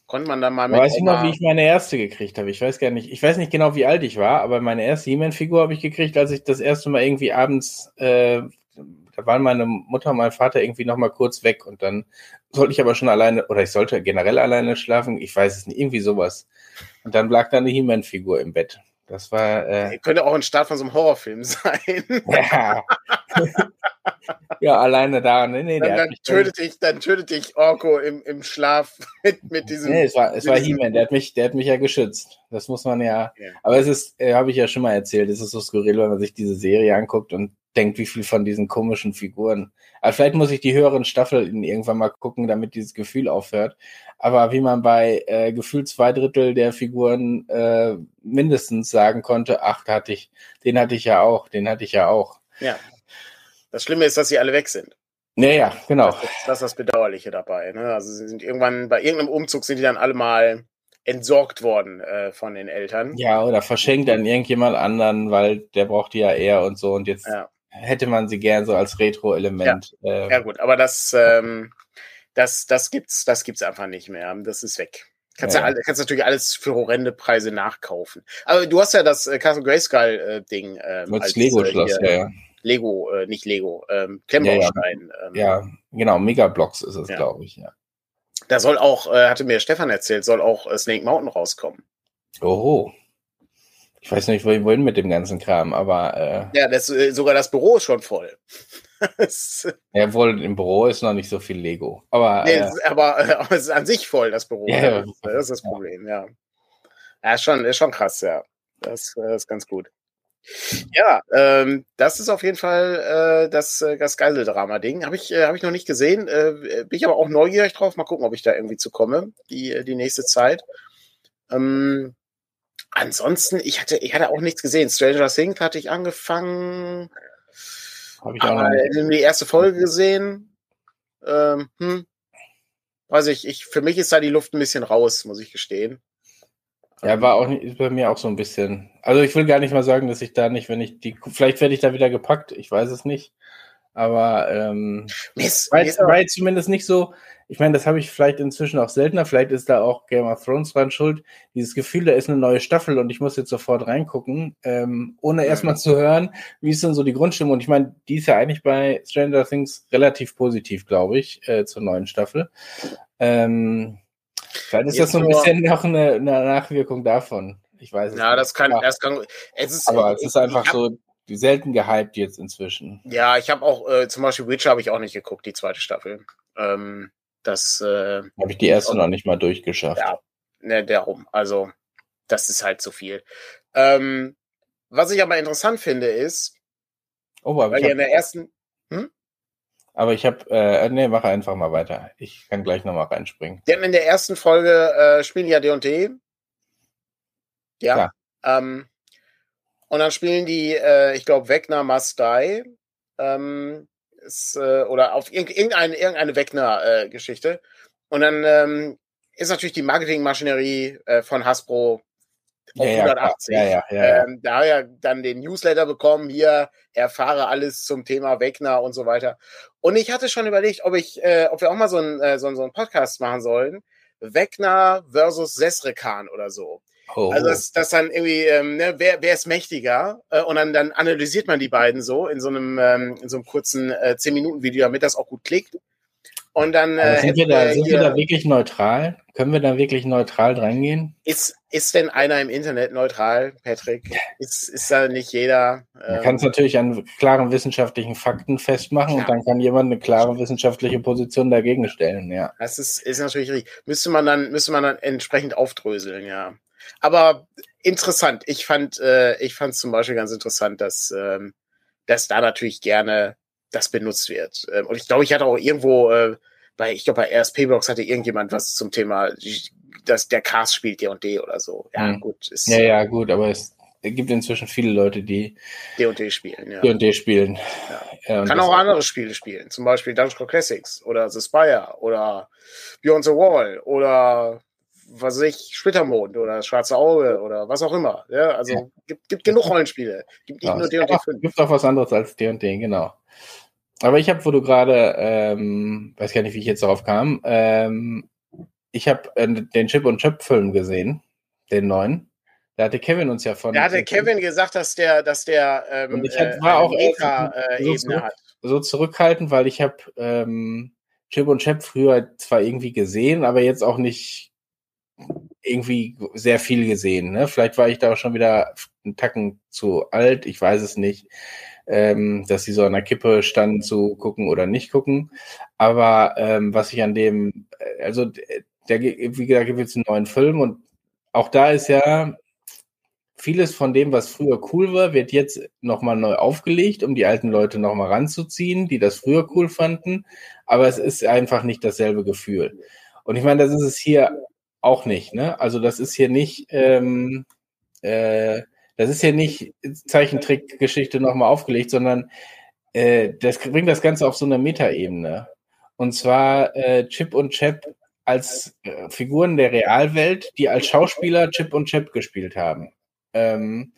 Konnte man da mal mit. Weiß ich noch, wie ich meine erste gekriegt habe. Ich weiß gar nicht, ich weiß nicht genau, wie alt ich war, aber meine erste He-Man-Figur habe ich gekriegt, als ich das erste Mal irgendwie abends, äh, da waren meine Mutter und mein Vater irgendwie noch mal kurz weg und dann sollte ich aber schon alleine, oder ich sollte generell alleine schlafen, ich weiß es nicht, irgendwie sowas. Und dann lag da eine He-Man-Figur im Bett. Das war. Äh, könnte auch ein Start von so einem Horrorfilm sein. Ja. ja, alleine da. Nee, nee, dann, dann tötet dich, dann tötet dich Orko im, im Schlaf mit, mit diesem. Nee, es war, es war He-Man, der hat mich, der hat mich ja geschützt. Das muss man ja. ja. Aber es ist, äh, habe ich ja schon mal erzählt, es ist so skurril, wenn man sich diese Serie anguckt und denkt, wie viel von diesen komischen Figuren. Aber vielleicht muss ich die höheren Staffeln irgendwann mal gucken, damit dieses Gefühl aufhört. Aber wie man bei äh, gefühlt zwei Drittel der Figuren äh, mindestens sagen konnte, ach, hatte ich, den hatte ich ja auch, den hatte ich ja auch. Ja. Das Schlimme ist, dass sie alle weg sind. Naja, genau. Das ist, das ist das Bedauerliche dabei. Ne? Also sie sind irgendwann, bei irgendeinem Umzug sind die dann alle mal entsorgt worden äh, von den Eltern. Ja, oder verschenkt an irgendjemand anderen, weil der braucht die ja eher und so. Und jetzt ja. Hätte man sie gern so als Retro-Element. Ja. Ähm, ja. gut, aber das, ähm, das, das gibt's, das gibt's einfach nicht mehr. Das ist weg. Kannst, ja. ja kannst natürlich alles für horrende Preise nachkaufen. Aber du hast ja das äh, Castle Grayskull-Ding. Äh, ähm, als Lego-Schloss, ja, ja. Lego, äh, nicht Lego, ähm, Klemmbaustein. Ja, ähm, ja, genau, Megablocks ist es, ja. glaube ich, ja. Da soll auch, äh, hatte mir Stefan erzählt, soll auch äh, Snake Mountain rauskommen. Oho. Ich weiß nicht, wohin mit dem ganzen Kram, aber. Äh, ja, das, äh, sogar das Büro ist schon voll. ja, wohl im Büro ist noch nicht so viel Lego. Aber, nee, äh, aber, aber, es ist an sich voll, das Büro. Ja, das, das ist das Problem, ja. Ja, ist schon, ist schon krass, ja. Das, das ist ganz gut. Ja, ähm, das ist auf jeden Fall äh, das, äh, das geile Drama-Ding. Habe ich, äh, hab ich noch nicht gesehen. Äh, bin ich aber auch neugierig drauf. Mal gucken, ob ich da irgendwie zu komme, die, äh, die nächste Zeit. Ähm, ansonsten, ich hatte, ich hatte auch nichts gesehen. Stranger Things hatte ich angefangen. Habe ich auch noch die erste Folge gesehen. Ähm, hm. Weiß ich, ich, für mich ist da die Luft ein bisschen raus, muss ich gestehen. Ja, war auch nicht, bei mir auch so ein bisschen. Also ich will gar nicht mal sagen, dass ich da nicht, wenn ich die, vielleicht werde ich da wieder gepackt, ich weiß es nicht. Aber ähm, Miss, war, jetzt, war jetzt zumindest nicht so, ich meine, das habe ich vielleicht inzwischen auch seltener, vielleicht ist da auch Game of Thrones dran schuld, dieses Gefühl, da ist eine neue Staffel und ich muss jetzt sofort reingucken, ähm, ohne erstmal zu hören, wie ist denn so die Grundstimmung. Und ich meine, die ist ja eigentlich bei Stranger Things relativ positiv, glaube ich, äh, zur neuen Staffel. Ähm, Vielleicht ist das so ein bisschen noch eine, eine, Nachwirkung davon. Ich weiß es ja, nicht. das kann, ja. das kann. Es ist, aber es ist einfach so selten gehypt jetzt inzwischen. Ja, ich habe auch äh, zum Beispiel Witcher habe ich auch nicht geguckt, die zweite Staffel. Ähm, das äh, habe ich die erste auch, noch nicht mal durchgeschafft. Ja, ne, darum. Also das ist halt zu viel. Ähm, was ich aber interessant finde ist, oh, weil ihr in der ersten hm? Aber ich habe, äh, nee, mache einfach mal weiter. Ich kann gleich nochmal reinspringen. Denn in der ersten Folge äh, spielen ja D&D. Ja. ja. Ähm, und dann spielen die, äh, ich glaube, Wegner Must Die. Ähm, ist, äh, oder auf irgendeine, irgendeine Wegner-Geschichte. Äh, und dann ähm, ist natürlich die Marketingmaschinerie äh, von Hasbro auf ja, 180. Ja, ja, ja, ähm, da ja dann den Newsletter bekommen, hier erfahre alles zum Thema Wegner und so weiter. Und ich hatte schon überlegt, ob ich, äh, ob wir auch mal so einen äh, so, so einen Podcast machen sollen. Wegner versus Sesrekan oder so. Oh. Also das, das dann irgendwie, ähm, ne, wer, wer ist mächtiger? Äh, und dann, dann analysiert man die beiden so in so einem, ähm, in so einem kurzen äh, 10-Minuten-Video, damit das auch gut klickt. Und dann äh, sind, wir da, sind wir da wirklich neutral? Können wir da wirklich neutral reingehen? Ist, ist denn einer im Internet neutral, Patrick? Ist, ist da nicht jeder? Man ähm, kann es natürlich an klaren wissenschaftlichen Fakten festmachen ja. und dann kann jemand eine klare wissenschaftliche Position dagegen stellen, ja. Das ist, ist natürlich richtig. Müsste man dann, müsste man dann entsprechend aufdröseln, ja. Aber interessant. Ich fand, äh, ich fand zum Beispiel ganz interessant, dass, ähm, dass da natürlich gerne das benutzt wird. Ähm, und ich glaube, ich hatte auch irgendwo äh, bei, ich glaube, bei RSP-Blogs hatte irgendjemand was zum Thema, dass der Cast spielt D&D oder so. Ja, mhm. gut. Ist, ja, ja, gut, aber es gibt inzwischen viele Leute, die D&D spielen, ja. D&D spielen. Ja. Ja, Kann auch andere Spiele spielen, zum Beispiel Dungeon Classics oder The Spire oder Beyond the Wall oder was weiß ich, Splittermond oder Schwarze Auge oder was auch immer. Ja, also ja. Gibt, gibt genug Rollenspiele. Gibt nicht ja, nur D&D 5. Gibt auch was anderes als D&D, genau. Aber ich habe, wo du gerade, ähm, weiß gar nicht, wie ich jetzt darauf kam, ähm, ich habe äh, den Chip und Chip Film gesehen, den neuen. Da hatte Kevin uns ja von. Da hatte Kevin gesagt, dass der, dass der ähm, und ich hab, war auch Meta, äh, so, zurück, hat. so zurückhaltend, weil ich habe ähm, Chip und Chap früher zwar irgendwie gesehen, aber jetzt auch nicht irgendwie sehr viel gesehen. Ne? Vielleicht war ich da auch schon wieder einen Tacken zu alt, ich weiß es nicht ähm, dass sie so an der Kippe standen zu gucken oder nicht gucken. Aber ähm, was ich an dem, äh, also der, wie gesagt, gibt es einen neuen Film und auch da ist ja vieles von dem, was früher cool war, wird jetzt nochmal neu aufgelegt, um die alten Leute nochmal ranzuziehen, die das früher cool fanden. Aber es ist einfach nicht dasselbe Gefühl. Und ich meine, das ist es hier auch nicht. Ne? Also das ist hier nicht ähm, äh, das ist ja nicht Zeichentrickgeschichte nochmal aufgelegt, sondern äh, das bringt das Ganze auf so eine Metaebene. Und zwar äh, Chip und Chap als äh, Figuren der Realwelt, die als Schauspieler Chip und Chap gespielt haben. Ähm,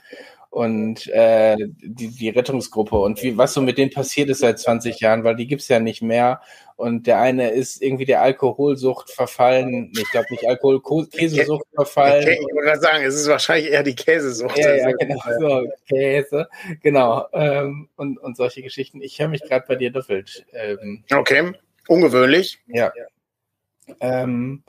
und äh, die, die Rettungsgruppe und wie, was so mit denen passiert ist seit 20 Jahren, weil die gibt's ja nicht mehr. Und der eine ist irgendwie der Alkoholsucht verfallen, ich glaube nicht Alkohol, Käsesucht verfallen. Okay, ich wollte gerade sagen, es ist wahrscheinlich eher die Käsesucht. Ja, ja genau, so, Käse, genau. Ähm, und, und solche Geschichten. Ich höre mich gerade bei dir doppelt. Ähm, okay, ungewöhnlich. Ja. Ähm,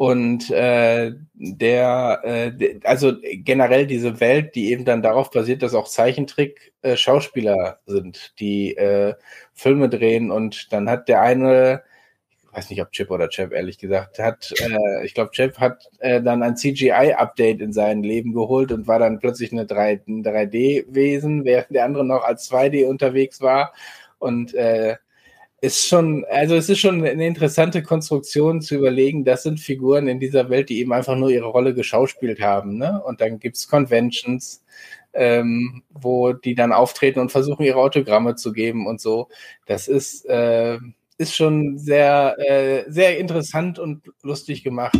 und äh, der, äh, also generell diese Welt, die eben dann darauf basiert, dass auch Zeichentrick-Schauspieler äh, sind, die äh, Filme drehen. Und dann hat der eine, weiß nicht, ob Chip oder Chip, ehrlich gesagt, hat, äh, ich glaube, Chip hat äh, dann ein CGI-Update in sein Leben geholt und war dann plötzlich eine 3, ein 3D-Wesen, während der andere noch als 2D unterwegs war. Und äh, ist schon, also es ist schon eine interessante Konstruktion zu überlegen, das sind Figuren in dieser Welt, die eben einfach nur ihre Rolle geschauspielt haben. Ne? Und dann gibt's Conventions, ähm, wo die dann auftreten und versuchen, ihre Autogramme zu geben und so. Das ist, äh, ist schon sehr, äh, sehr interessant und lustig gemacht.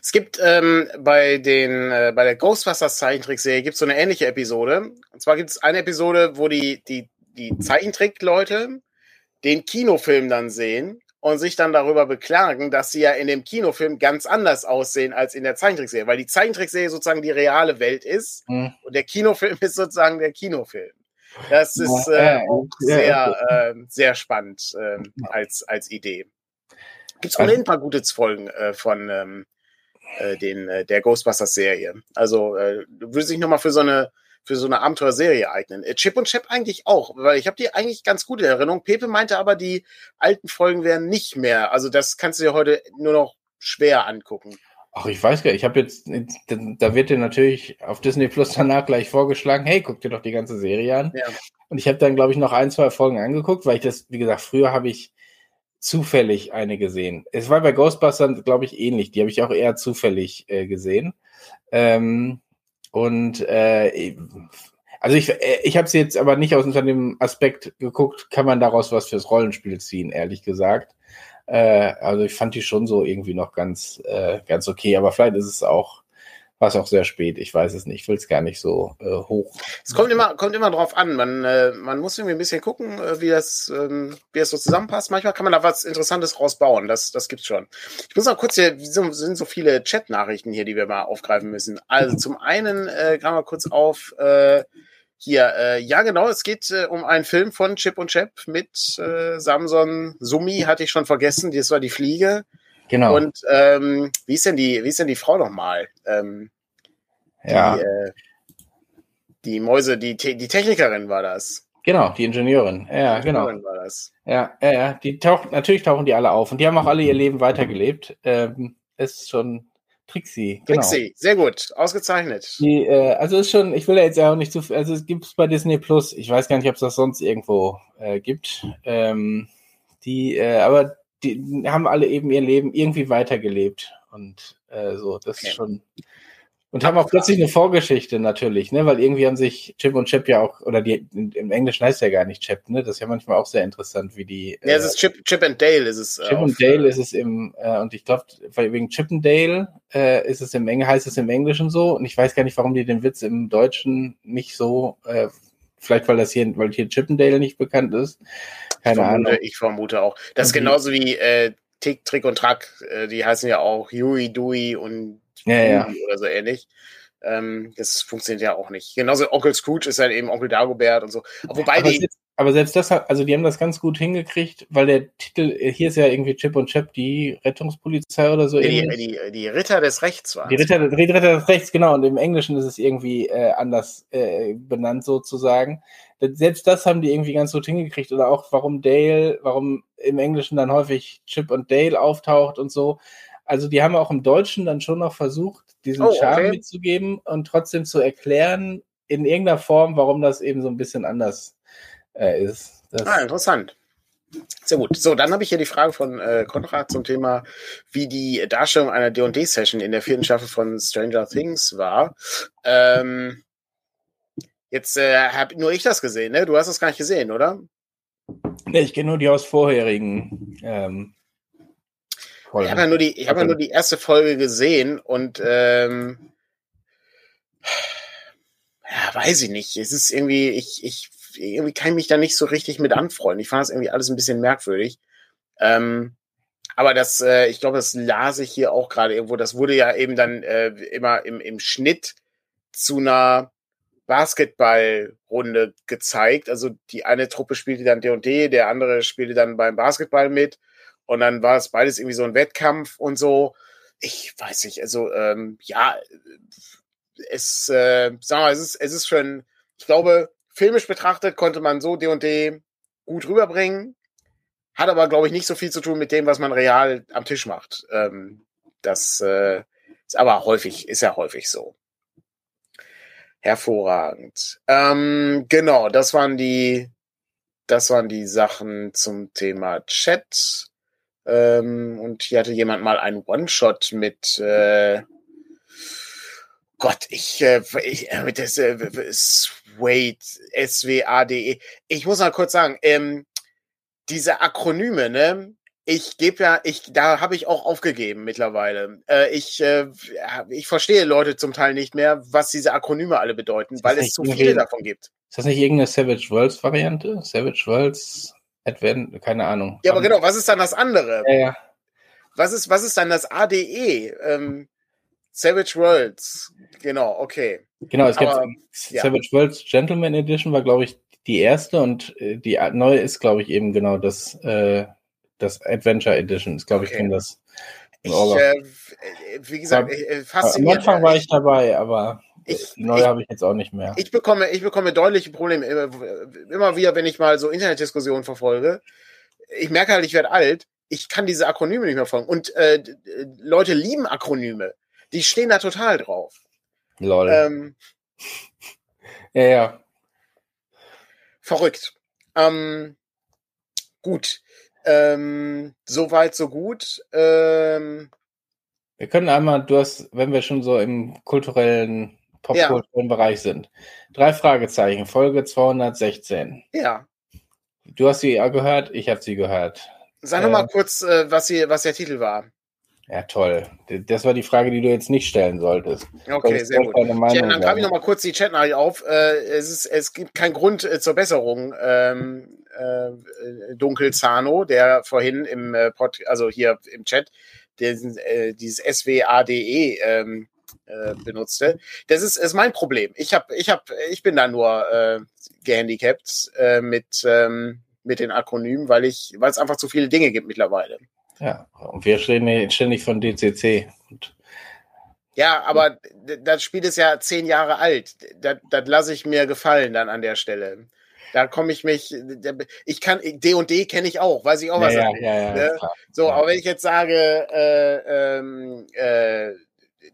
Es gibt ähm, bei den äh, bei der Ghostbusters Zeichentrickserie gibt es so eine ähnliche Episode. Und zwar gibt es eine Episode, wo die die die Zeichentrickleute den Kinofilm dann sehen und sich dann darüber beklagen, dass sie ja in dem Kinofilm ganz anders aussehen als in der Zeichentrickserie, weil die Zeichentrickserie sozusagen die reale Welt ist mhm. und der Kinofilm ist sozusagen der Kinofilm. Das ist äh, auch sehr, äh, sehr spannend äh, als, als Idee. Gibt es ohnehin ein paar gute Folgen äh, von ähm, äh, den, äh, der Ghostbusters-Serie. Also würde sich nochmal für so eine für so eine Abenteuerserie eignen. Äh, Chip und Chap eigentlich auch, weil ich habe die eigentlich ganz gute Erinnerung. Pepe meinte aber, die alten Folgen wären nicht mehr. Also das kannst du dir heute nur noch schwer angucken. Ach, ich weiß gar nicht. Ich habe jetzt, da wird dir natürlich auf Disney Plus danach gleich vorgeschlagen, hey, guck dir doch die ganze Serie an. Ja. Und ich habe dann, glaube ich, noch ein, zwei Folgen angeguckt, weil ich das, wie gesagt, früher habe ich zufällig eine gesehen. Es war bei Ghostbusters, glaube ich, ähnlich. Die habe ich auch eher zufällig äh, gesehen. Ähm, und äh, also ich, äh, ich habe sie jetzt aber nicht aus dem Aspekt geguckt, kann man daraus was fürs Rollenspiel ziehen, ehrlich gesagt. Äh, also ich fand die schon so irgendwie noch ganz, äh, ganz okay, aber vielleicht ist es auch, war es auch sehr spät. Ich weiß es nicht. Ich will es gar nicht so äh, hoch. Es kommt immer, kommt immer drauf an. Man, äh, man muss irgendwie ein bisschen gucken, äh, wie das, ähm, wie das so zusammenpasst. Manchmal kann man da was Interessantes rausbauen. Das, das gibt's schon. Ich muss noch kurz hier, wie sind so viele Chat-Nachrichten hier, die wir mal aufgreifen müssen. Also zum einen, äh, graben wir kurz auf, äh, hier, äh, ja genau, es geht äh, um einen Film von Chip und Chap mit äh, Samson Sumi, hatte ich schon vergessen, das war die Fliege. Genau. Und ähm, wie ist denn die, wie ist denn die Frau nochmal? Ähm, ja. Die, äh, die Mäuse, die, die Technikerin war das. Genau, die Ingenieurin. Ja, die genau. War das. Ja, ja, ja. Die tauchen, natürlich tauchen die alle auf und die haben auch alle ihr Leben weitergelebt. Ähm, ist schon Trixie, genau. Trixie, sehr gut, ausgezeichnet. Die, äh, also ist schon, ich will ja jetzt ja auch nicht zu viel, also es gibt es bei Disney Plus, ich weiß gar nicht, ob es das sonst irgendwo äh, gibt. Ähm, die, äh, aber die haben alle eben ihr Leben irgendwie weitergelebt und äh, so, das okay. ist schon und haben auch plötzlich eine Vorgeschichte natürlich, ne? Weil irgendwie haben sich Chip und Chip ja auch, oder die im Englischen heißt ja gar nicht Chip, ne? Das ist ja manchmal auch sehr interessant, wie die. Ja, es ist Chip, Chip and Dale ist es. Äh, Chip und Dale ist es im, äh, und ich glaube, wegen Chip and Dale äh, ist es im Englischen, heißt es im Englischen so. Und ich weiß gar nicht, warum die den Witz im Deutschen nicht so, äh, vielleicht weil das hier, weil hier Chippendale nicht bekannt ist. Keine ich vermute, Ahnung. Ich vermute auch. Das ist genauso wie äh, Tick, Trick und Track, äh, die heißen ja auch Huey, Dewey und ja, ja. oder so ähnlich. Ähm, das funktioniert ja auch nicht. Genauso Onkel Scrooge ist halt eben Onkel Dagobert und so. Wobei aber die. Aber selbst das hat, also die haben das ganz gut hingekriegt, weil der Titel, hier ist ja irgendwie Chip und Chap, die Rettungspolizei oder so. Die, die, die, Ritter des Rechts waren. Die Ritter, die Ritter des Rechts, genau. Und im Englischen ist es irgendwie äh, anders äh, benannt sozusagen. Selbst das haben die irgendwie ganz gut hingekriegt. Oder auch, warum Dale, warum im Englischen dann häufig Chip und Dale auftaucht und so. Also die haben auch im Deutschen dann schon noch versucht, diesen oh, okay. Charme mitzugeben und trotzdem zu erklären, in irgendeiner Form, warum das eben so ein bisschen anders äh, ist. Das ah, interessant. Sehr gut. So, dann habe ich hier die Frage von äh, Konrad zum Thema, wie die Darstellung einer D&D-Session in der vierten Staffel von Stranger Things war. Ähm, jetzt äh, habe nur ich das gesehen, ne? Du hast das gar nicht gesehen, oder? Nee, ich kenne nur die aus vorherigen ähm, Folgen. Ich habe ja, nur die, ich hab ja nur die erste Folge gesehen und ähm, ja, weiß ich nicht. Es ist irgendwie, ich, ich irgendwie kann ich mich da nicht so richtig mit anfreunden. Ich fand das irgendwie alles ein bisschen merkwürdig. Ähm, aber das, äh, ich glaube, das las ich hier auch gerade irgendwo. Das wurde ja eben dann äh, immer im, im Schnitt zu einer Basketballrunde gezeigt. Also die eine Truppe spielte dann D&D, der andere spielte dann beim Basketball mit. Und dann war es beides irgendwie so ein Wettkampf und so. Ich weiß nicht, also ähm, ja, es, äh, sag mal, es ist, es ist schon, ich glaube, filmisch betrachtet konnte man so D&D gut rüberbringen. hat aber, glaube ich, nicht so viel zu tun mit dem, was man real am Tisch macht. Ähm, das äh, ist aber häufig, ist ja häufig so. Hervorragend. Ähm, genau, das waren die, das waren die Sachen zum Thema Chat. Ähm, und hier hatte jemand mal einen One-Shot mit äh, Gott, ich, äh, ich äh, das äh, Swade, S-W-A-D-E. Ich muss mal kurz sagen, ähm, diese Akronyme, ne? Ich gebe ja, ich, da habe ich auch aufgegeben mittlerweile. Äh, ich, äh, ich verstehe Leute zum Teil nicht mehr, was diese Akronyme alle bedeuten, weil es zu viele davon gibt. Ist das nicht irgendeine Savage Worlds Variante? Savage Worlds Advent, keine Ahnung. Ja, aber genau, was ist dann das andere? Ja, ja. Was ist, was ist dann das ADE? Ähm, Savage Worlds, genau, okay. Genau, es gibt ja. Savage Worlds Gentleman Edition war, glaube ich, die erste und äh, die neue ist, glaube ich, eben genau das, äh, das Adventure Edition. Ich glaube, okay. ich kenne das. Ich, äh, wie gesagt, äh, fasziniert. Am Anfang war ich dabei, aber ich, die neue habe ich jetzt auch nicht mehr. Ich bekomme, ich bekomme deutliche Probleme immer wieder, wenn ich mal so Internetdiskussionen verfolge. Ich merke halt, ich werde alt. Ich kann diese Akronyme nicht mehr folgen. Und äh, Leute lieben Akronyme. Die stehen da total drauf. Lol. Ähm, ja, ja. Verrückt. Ähm, gut. Ähm, Soweit, so gut. Ähm, wir können einmal, du hast, wenn wir schon so im kulturellen, popkulturellen ja. Bereich sind, drei Fragezeichen, Folge 216. Ja. Du hast sie gehört, ich habe sie gehört. Sag äh, noch mal kurz, äh, was, sie, was der Titel war. Ja, toll. Das war die Frage, die du jetzt nicht stellen solltest. Okay, sehr gut. Ja, dann greife ich nochmal kurz die Chatnachricht auf. Äh, es, ist, es gibt keinen Grund äh, zur Besserung. Ähm, äh, Dunkelzano, der vorhin im äh, Pod, also hier im Chat, diesen, äh, dieses SWADE ähm, äh, benutzte. Das ist, ist mein Problem. Ich hab, ich hab, ich bin da nur äh, gehandicapt äh, mit, ähm, mit den Akronymen, weil ich, weil es einfach zu viele Dinge gibt mittlerweile. Ja, und wir stehen ständig von DCC. Ja, aber das Spiel ist ja zehn Jahre alt. Das, das lasse ich mir gefallen dann an der Stelle. Da komme ich mich, ich kann, D und D kenne ich auch, weiß ich auch was. Ja, ja, ja, ne? So, aber wenn ich jetzt sage, äh, ähm, äh,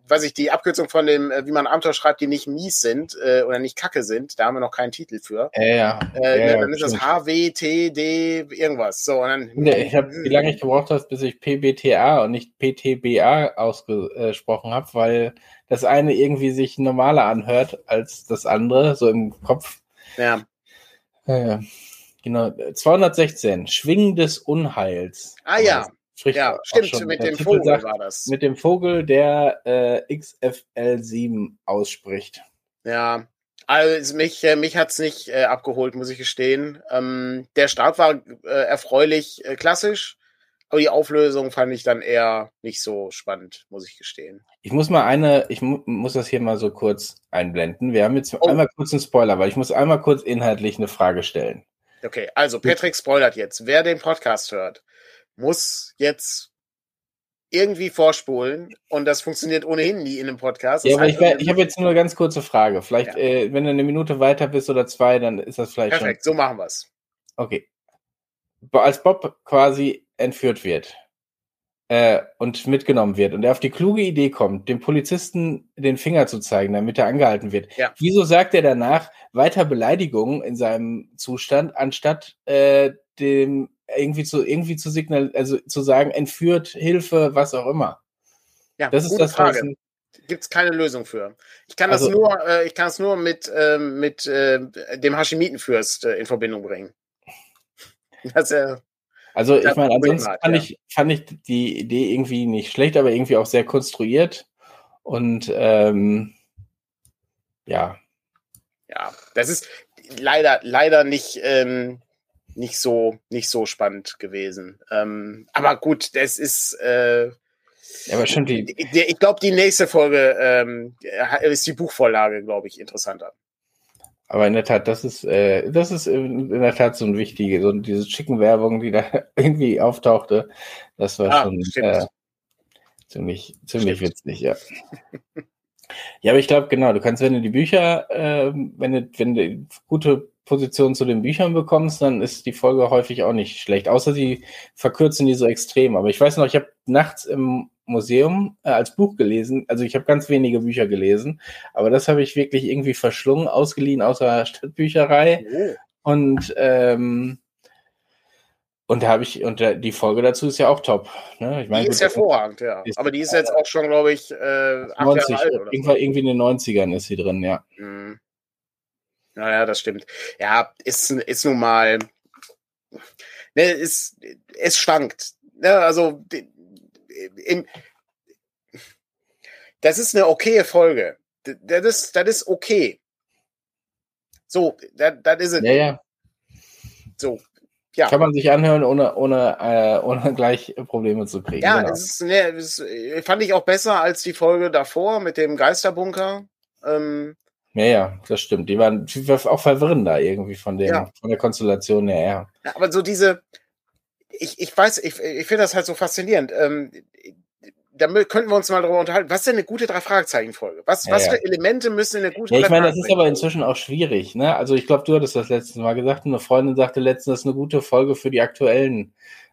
weiß ich, die Abkürzung von dem, äh, wie man Abenteuer schreibt, die nicht mies sind äh, oder nicht kacke sind, da haben wir noch keinen Titel für. Ja, ja. Äh, ja, dann ist das HWTD irgendwas. So, und dann, ich habe, wie lange ich gebraucht habe, bis ich PBTA und nicht PTBA ausgesprochen habe, weil das eine irgendwie sich normaler anhört als das andere, so im Kopf. Ja. Äh, genau. 216. Schwingen des Unheils. Ah ja. Spricht ja, stimmt, mit dem Vogel sagt, war das. Mit dem Vogel, der äh, XFL7 ausspricht. Ja, also mich, äh, mich hat es nicht äh, abgeholt, muss ich gestehen. Ähm, der Start war äh, erfreulich äh, klassisch, aber die Auflösung fand ich dann eher nicht so spannend, muss ich gestehen. Ich muss mal eine, ich mu muss das hier mal so kurz einblenden. Wir haben jetzt oh. einmal kurz einen Spoiler, weil ich muss einmal kurz inhaltlich eine Frage stellen. Okay, also Patrick spoilert jetzt. Wer den Podcast hört, muss jetzt irgendwie vorspulen und das funktioniert ohnehin nie in einem Podcast. Das ja, aber ich, ich habe jetzt nur eine ganz kurze Frage. Vielleicht, ja. äh, wenn du eine Minute weiter bist oder zwei, dann ist das vielleicht Perfekt, schon... so machen wir es. Okay. Als Bob quasi entführt wird äh, und mitgenommen wird und er auf die kluge Idee kommt, dem Polizisten den Finger zu zeigen, damit er angehalten wird, ja. wieso sagt er danach weiter Beleidigungen in seinem Zustand, anstatt äh, dem irgendwie zu, irgendwie zu signal, also zu sagen, entführt, Hilfe, was auch immer. Ja, das ist das, Frage. Gibt es keine Lösung für. Ich kann also, das nur, äh, ich kann es nur mit, äh, mit äh, dem Haschimitenfürst äh, in Verbindung bringen. Das, also ich meine, ansonsten hat, fand, ja. ich, fand ich die Idee irgendwie nicht schlecht, aber irgendwie auch sehr konstruiert. Und ähm, ja. Ja, das ist leider, leider nicht, ähm, nicht so, nicht so spannend gewesen. Ähm, aber gut, das ist. Äh, ja, aber schon die. Ich glaube, die nächste Folge ähm, ist die Buchvorlage, glaube ich, interessanter. Aber in der Tat, das ist, äh, das ist in der Tat so ein wichtiges, so diese schicken Werbung, die da irgendwie auftauchte, das war ah, schon äh, ziemlich, ziemlich witzig, ja. ja, aber ich glaube, genau, du kannst, wenn du die Bücher, äh, wenn du, wenn du gute Position zu den Büchern bekommst, dann ist die Folge häufig auch nicht schlecht, außer sie verkürzen die so extrem. Aber ich weiß noch, ich habe nachts im Museum äh, als Buch gelesen. Also ich habe ganz wenige Bücher gelesen, aber das habe ich wirklich irgendwie verschlungen, ausgeliehen aus der Stadtbücherei. Oh. Und ähm, und da habe ich, und die Folge dazu ist ja auch top. Ne? Ich mein, die ist hervorragend, ja. Ist Aber die ist jetzt auch schon, glaube ich, äh, 90, Jahre alt. Oder irgendwann, so. Irgendwie in den 90ern ist sie drin, ja. Mhm. Naja, das stimmt. Ja, ist, ist nun mal, ne, ist, es schwankt. Ne, also, im, das ist eine okaye Folge. Das ist, das ist okay. So, das, ist es. Ja, ja. So, ja. Kann man sich anhören, ohne, ohne, äh, ohne gleich Probleme zu kriegen. Ja, genau. das, ist, ne, das fand ich auch besser als die Folge davor mit dem Geisterbunker. Ähm, ja, ja, das stimmt. Die waren auch verwirrender irgendwie von, dem, ja. von der Konstellation her. Ja. ja. aber so diese, ich, ich weiß, ich, ich finde das halt so faszinierend. Ähm, da könnten wir uns mal darüber unterhalten. Was ist denn eine gute Drei-Fragezeichen-Folge? Was, ja, was für Elemente müssen in eine gute ja, Ich meine, das ist aber inzwischen auch schwierig. Ne? Also ich glaube, du hattest das letztes Mal gesagt. Eine Freundin sagte letztens, das ist eine gute Folge für die aktuellen,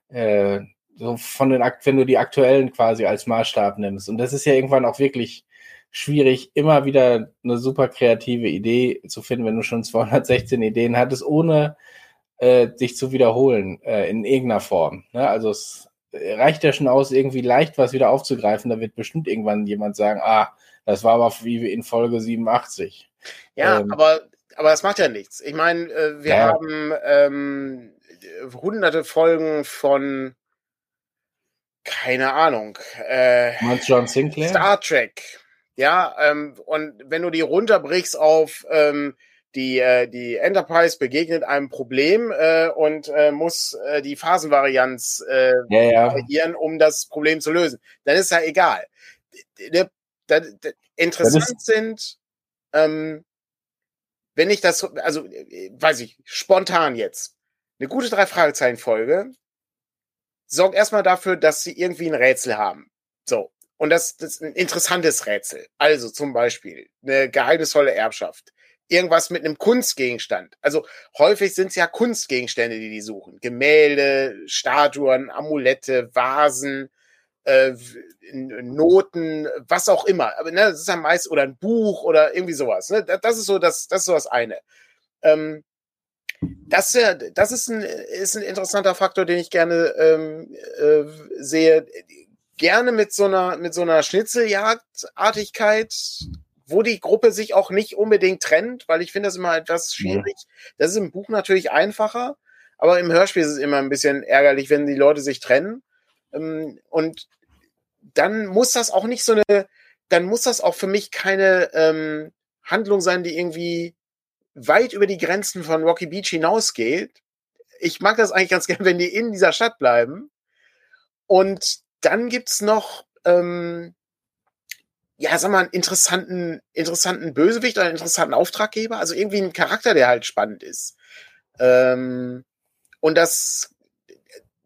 äh, so von den wenn du die aktuellen quasi als Maßstab nimmst. Und das ist ja irgendwann auch wirklich schwierig, immer wieder eine super kreative Idee zu finden, wenn du schon 216 Ideen hattest, ohne äh, dich zu wiederholen äh, in irgendeiner Form. Ne? Also es reicht ja schon aus, irgendwie leicht was wieder aufzugreifen. Da wird bestimmt irgendwann jemand sagen, ah, das war aber wie in Folge 87. Ja, ähm, aber, aber das macht ja nichts. Ich meine, äh, wir ja. haben ähm, hunderte Folgen von keine Ahnung. Äh, John Sinclair? Star Trek. Ja, ähm, und wenn du die runterbrichst auf ähm, die, äh, die Enterprise begegnet einem Problem äh, und äh, muss äh, die Phasenvarianz äh, ja, ja. variieren, um das Problem zu lösen. Dann ist ja egal. Interessant sind, ähm, wenn ich das, also weiß ich, spontan jetzt, eine gute Drei-Fragezeichen-Folge sorgt erstmal dafür, dass sie irgendwie ein Rätsel haben. So. Und das, das ist ein interessantes Rätsel. Also zum Beispiel eine geheimnisvolle Erbschaft irgendwas mit einem Kunstgegenstand. Also häufig sind es ja Kunstgegenstände, die die suchen. Gemälde, Statuen, Amulette, Vasen, äh, Noten, was auch immer. Aber ne, das ist ja meist oder ein Buch oder irgendwie sowas. Ne? Das ist so das, das ist so das eine. Ähm, das, das ist ein, ist ein interessanter Faktor, den ich gerne ähm, äh, sehe. Gerne mit so einer, mit so einer Schnitzeljagdartigkeit wo die Gruppe sich auch nicht unbedingt trennt, weil ich finde das immer etwas schwierig. Das ist im Buch natürlich einfacher, aber im Hörspiel ist es immer ein bisschen ärgerlich, wenn die Leute sich trennen. Ähm, und dann muss das auch nicht so eine, dann muss das auch für mich keine ähm, Handlung sein, die irgendwie weit über die Grenzen von Rocky Beach hinausgeht. Ich mag das eigentlich ganz gerne, wenn die in dieser Stadt bleiben. Und dann gibt's noch ähm, ja, sag mal, einen interessanten, interessanten Bösewicht oder einen interessanten Auftraggeber. Also irgendwie ein Charakter, der halt spannend ist. Ähm, und das,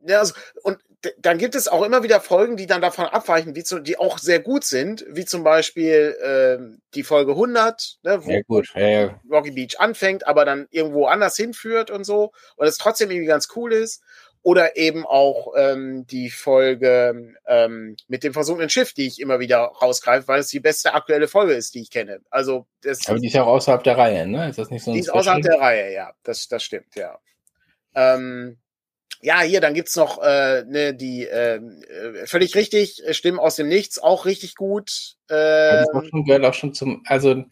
ja, also, und dann gibt es auch immer wieder Folgen, die dann davon abweichen, wie zu, die auch sehr gut sind, wie zum Beispiel ähm, die Folge 100, ne, wo ja, gut. Ja, ja. Rocky Beach anfängt, aber dann irgendwo anders hinführt und so und es trotzdem irgendwie ganz cool ist oder eben auch ähm, die Folge ähm, mit dem versunkenen Schiff, die ich immer wieder rausgreife, weil es die beste aktuelle Folge ist, die ich kenne. Also das, Aber die ist ja auch außerhalb der Reihe, ne? Ist das nicht so ein Die ist außerhalb der Reihe, ja. Das, das stimmt, ja. Ähm, ja, hier, dann gibt's noch äh, ne, die äh, völlig richtig, Stimmen aus dem Nichts, auch richtig gut. Äh, ja, das schon, gehört auch schon zum, also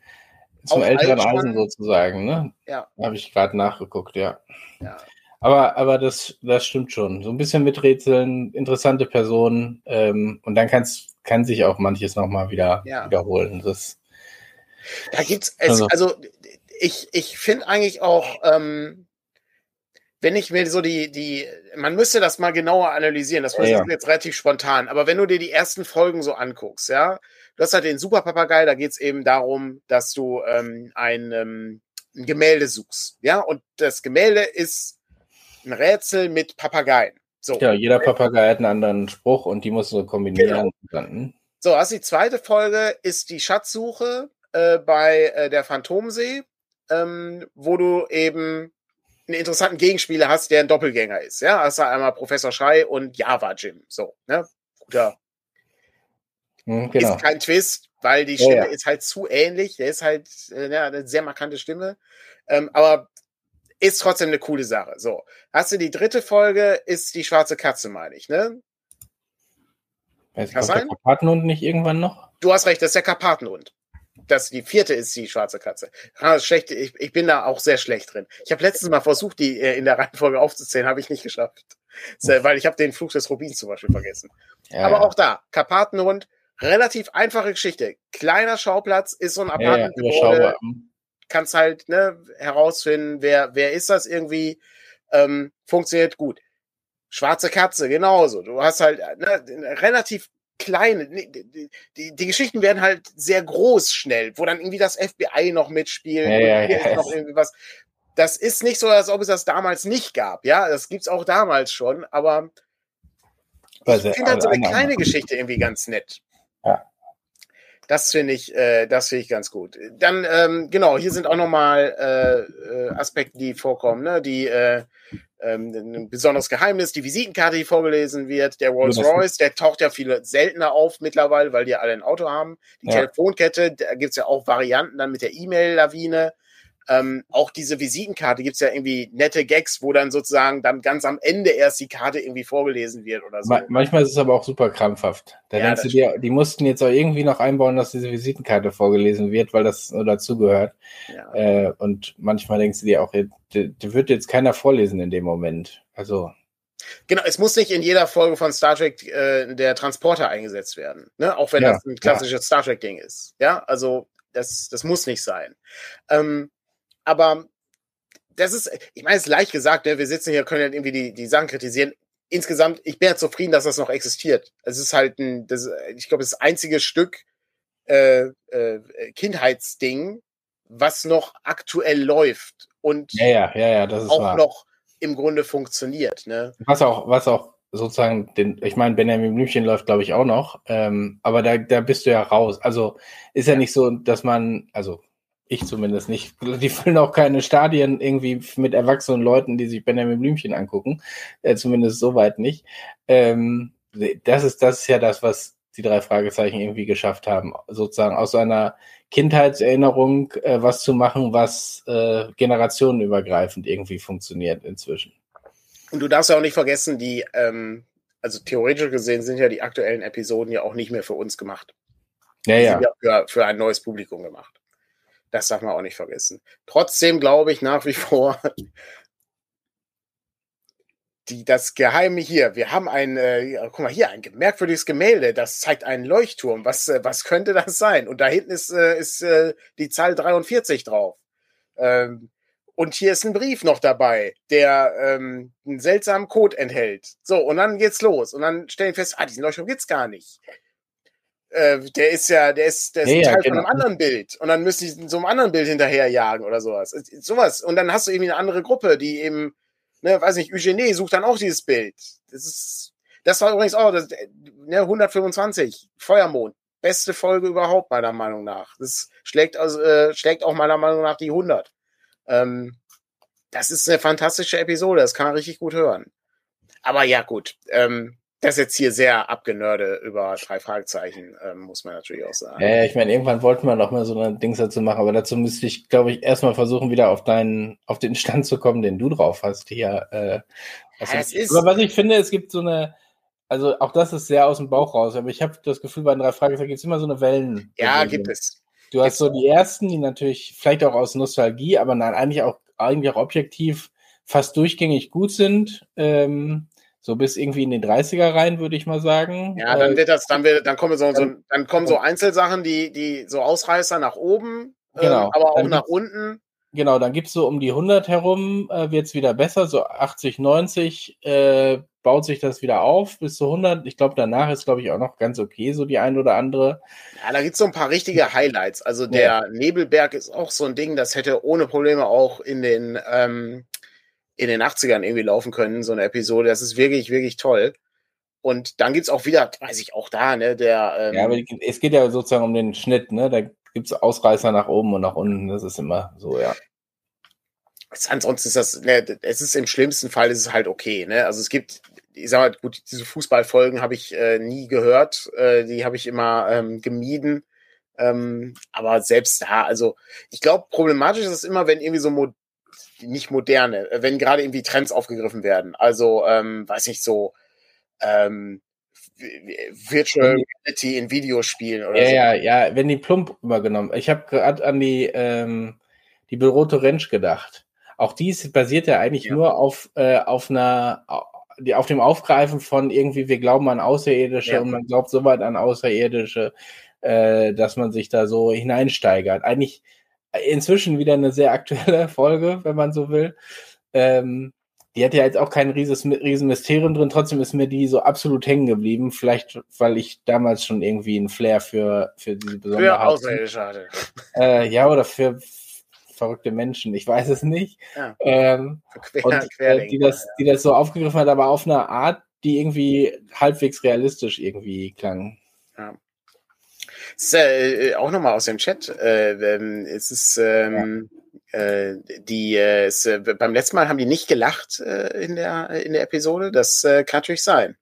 zum älteren Eisen sozusagen, ne? Ja. Habe ich gerade nachgeguckt, ja. Ja. Aber, aber das, das stimmt schon. So ein bisschen miträtseln, interessante Personen ähm, und dann kann's, kann sich auch manches nochmal wieder ja. wiederholen. Das, da gibt's es, also, also ich, ich finde eigentlich auch, ähm, wenn ich mir so die, die, man müsste das mal genauer analysieren, das war ja, jetzt relativ spontan, aber wenn du dir die ersten Folgen so anguckst, ja, du hast halt den Superpapagei, da geht's eben darum, dass du ähm, ein, ähm, ein Gemälde suchst, ja, und das Gemälde ist ein Rätsel mit Papageien. So. Ja, jeder Papagei hat einen anderen Spruch und die musst du kombinieren. Genau. So, also die zweite Folge ist die Schatzsuche äh, bei äh, der Phantomsee. ähm, wo du eben einen interessanten Gegenspieler hast, der ein Doppelgänger ist. Ja, du einmal Professor Schrei und Java Jim. So, ne? Guter. Hm, genau. Ist kein Twist, weil die Stimme Ja, ja. ist halt zu ähnlich. Der ist halt äh, eine sehr markante Stimme. Ähm, aber ist trotzdem eine coole Sache. So. Hast du die dritte Folge, ist die schwarze Katze, meine ich, ne? Weiß, Kann kommt der sein? Karpatenhund nicht irgendwann noch? Du hast recht, das ist der Karpatenhund. Das, die vierte ist die schwarze Katze. Ah, schlecht, ich, ich bin da auch sehr schlecht drin. Ich habe letztens mal versucht, die äh, in der Reihenfolge aufzuzählen, habe ich nicht geschafft. So, weil ich habe den Flug des Rubins zum Beispiel vergessen. Ja, Aber ja. auch da, Karpatenhund, relativ einfache Geschichte. Kleiner Schauplatz, ist so ein ja, ja, Apartmentgebäude, überschaubar. Kannst halt ne, herausfinden, wer, wer ist das irgendwie, ähm, funktioniert gut. Schwarze Katze, genauso. Du hast halt ne, relativ kleine, ne, die, die, die Geschichten werden halt sehr groß schnell, wo dann irgendwie das FBI noch mitspielt Ja, ja, hier ja. ist noch irgendwie was. Das ist nicht so, als ob es das damals nicht gab. Ja, das gibt's auch damals schon, aber ich finde halt so eine kleine. Geschichte irgendwie ganz nett. Das finde ich, äh, das finde ich ganz gut. Dann, ähm, genau, hier sind auch nochmal äh, äh, Aspekte, die vorkommen, ne? Die äh, ähm, ein besonderes Geheimnis, die Visitenkarte, die vorgelesen wird, der Rolls das- Royce, der taucht ja viel seltener auf mittlerweile, weil die alle ein Auto haben. Die Ja. Telefonkette, da gibt's ja auch Varianten dann mit der E-Mail-Lawine. Ähm, auch diese Visitenkarte gibt's ja irgendwie nette Gags, wo dann sozusagen dann ganz am Ende erst die Karte irgendwie vorgelesen wird oder so. Ma manchmal ist es aber auch super krampfhaft. Da Ja, denkst du dir, die mussten jetzt auch irgendwie noch einbauen, dass diese Visitenkarte vorgelesen wird, weil das so dazugehört. Ja. Äh, und manchmal denkst du dir auch, die, die wird jetzt keiner vorlesen in dem Moment. Also, Genau, es muss nicht in jeder Folge von Star Trek äh, der Transporter eingesetzt werden, ne? Auch wenn Ja, das ein klassisches Star Trek-Ding ist. Ja, also das, das muss nicht sein. Ähm, aber das ist, ich meine, es ist leicht gesagt, ne? wir sitzen hier, können ja irgendwie die, die Sachen kritisieren. Insgesamt, ich bin ja zufrieden, dass das noch existiert. Es ist halt ein, das, ich glaube, das einzige Stück äh, äh, Kindheitsding, was noch aktuell läuft und ja, ja, ja, ja, das ist auch wahr. noch im Grunde funktioniert. Ne? Was auch, was auch sozusagen, den, ich meine, Benjamin Blümchen läuft, glaube ich, auch noch, ähm, aber da, da bist du ja raus. Also ist ja nicht so, dass man, also ich zumindest nicht, die füllen auch keine Stadien irgendwie mit erwachsenen Leuten, die sich Benjamin Blümchen angucken, äh, zumindest soweit nicht. Ähm, das ist, das ist ja das, was die drei Fragezeichen irgendwie geschafft haben, sozusagen aus einer Kindheitserinnerung äh, was zu machen, was äh, generationenübergreifend irgendwie funktioniert inzwischen. Und du darfst ja auch nicht vergessen, die, ähm, also theoretisch gesehen sind ja die aktuellen Episoden ja auch nicht mehr für uns gemacht. Ja, Die ja. sind ja für, für ein neues Publikum gemacht. Das darf man auch nicht vergessen. Trotzdem glaube ich nach wie vor, die, das Geheime hier, wir haben ein, äh, guck mal hier, ein merkwürdiges Gemälde, das zeigt einen Leuchtturm. Was, äh, was könnte das sein? Und da hinten ist, äh, ist äh, die Zahl 43 drauf. Ähm, und hier ist ein Brief noch dabei, der ähm, einen seltsamen Code enthält. So, und dann geht's los. Und dann stellen wir fest, ah, diesen Leuchtturm gibt's gar nicht. Äh, der ist ja, der ist, der ist Ja, Teil genau. von einem anderen Bild. Und dann müssen die so einem anderen Bild hinterherjagen oder sowas. Sowas. Und dann hast du irgendwie eine andere Gruppe, die eben, ne, weiß nicht, Eugenie sucht dann auch dieses Bild. Das ist, das war übrigens auch, das, ne, 125, Feuermond. Beste Folge überhaupt, meiner Meinung nach. Das schlägt, also, äh, schlägt auch meiner Meinung nach die 100. Ähm, das ist eine fantastische Episode, das kann man richtig gut hören. Aber ja, gut. Ähm, das ist jetzt hier sehr abgenörde über drei Fragezeichen, ähm, muss man natürlich auch sagen. Ja, ja, ich meine, irgendwann wollten wir noch mal so ein Dings dazu machen, aber dazu müsste ich, glaube ich, erstmal versuchen, wieder auf deinen, auf den Stand zu kommen, den du drauf hast hier. Äh, was Ja, es ist- aber was ich finde, es gibt so eine, also auch das ist sehr aus dem Bauch raus, aber ich habe das Gefühl, bei den drei Fragezeichen gibt es immer so eine Wellen. ja, gibt es. Du hast so die ersten, die natürlich vielleicht auch aus Nostalgie, aber nein, eigentlich auch, eigentlich auch objektiv fast durchgängig gut sind. Ähm, so bis irgendwie in den 30er rein, würde ich mal sagen. Ja, dann Äh, wird das, dann wird, dann kommen so, so, dann kommen so Einzelsachen, die, die so Ausreißer nach oben, Genau. ähm, aber auch Dann nach unten. Genau, dann gibt's so um die 100 herum, äh, wird's wieder besser, so 80, 90 äh, baut sich das wieder auf bis zu 100. Ich glaube, danach ist, glaube ich, auch noch ganz okay, so die ein oder andere. Ja, da gibt's so ein paar richtige Highlights. Also der Nebelberg ist auch so ein Ding, das hätte ohne Probleme auch in den, ähm, in den 80ern irgendwie laufen können, so eine Episode. Das ist wirklich, wirklich toll. Und dann gibt's auch wieder, weiß ich, auch da, ne, der, ähm, Ja, aber es geht ja sozusagen um den Schnitt, ne? Da gibt's Ausreißer nach oben und nach unten, das ist immer so, ja. ansonsten ist das, ne, es ist im schlimmsten Fall ist es halt okay, ne? Also es gibt, ich sag mal, gut, diese Fußballfolgen habe ich äh, nie gehört, äh, die habe ich immer ähm, gemieden. Ähm, aber selbst da, also ich glaube, problematisch ist es immer, wenn irgendwie so mo nicht moderne, wenn gerade irgendwie Trends aufgegriffen werden. Also, ähm, weiß nicht, so ähm, Virtual Reality in Videospielen oder ja, so. Ja, ja, wenn die plump übergenommen. Ich habe gerade an die, ähm, die Büroto Rentsch gedacht. Auch dies basiert ja eigentlich ja. nur auf, äh, auf einer, auf dem Aufgreifen von irgendwie, wir glauben an Außerirdische ja. und man glaubt so weit an Außerirdische, äh, dass man sich da so hineinsteigert. Eigentlich inzwischen wieder eine sehr aktuelle Folge, wenn man so will. Ähm, die hat ja jetzt auch kein rieses, riesen Mysterium drin, trotzdem ist mir die so absolut hängen geblieben. Vielleicht, weil ich damals schon irgendwie einen Flair für, für diese besondere. Für Außerirdische hatte. Äh, ja, oder für verrückte Menschen, ich weiß es nicht. Ja. Ähm, quer, und, äh, die, das, die das so aufgegriffen hat, aber auf eine Art, die irgendwie halbwegs realistisch irgendwie klang. Ja. Ist, äh, auch nochmal aus dem Chat. Äh, ähm, es ist ähm, äh, die äh, ist, äh, beim letzten Mal haben die nicht gelacht äh, in der in der Episode. Das äh, kann natürlich sein.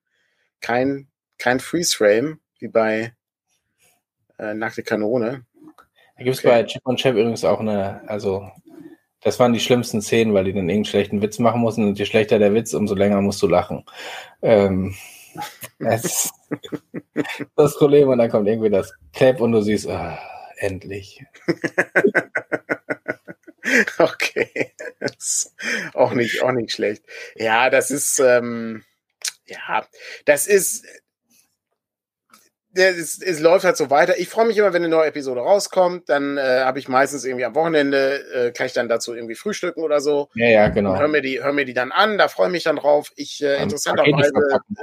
Kein kein Freeze Frame wie bei äh, Nackte Kanone. Da gibt es okay. bei Chip und Chap übrigens auch eine, also das waren die schlimmsten Szenen, weil die dann irgendeinen schlechten Witz machen mussten und je schlechter der Witz, umso länger musst du lachen. Ähm, das das Problem und dann kommt irgendwie das Clap und du siehst, ah, endlich. okay, auch nicht, auch nicht schlecht. Ja, das ist, ähm, ja, das ist, es, es läuft halt so weiter. Ich freue mich immer, wenn eine neue Episode rauskommt. Dann äh, habe ich meistens irgendwie am Wochenende, äh, kann ich dann dazu irgendwie frühstücken oder so. Ja, ja, genau. Hör mir die, hör mir die dann an, da freue ich mich dann drauf. Ich äh, interessanterweise.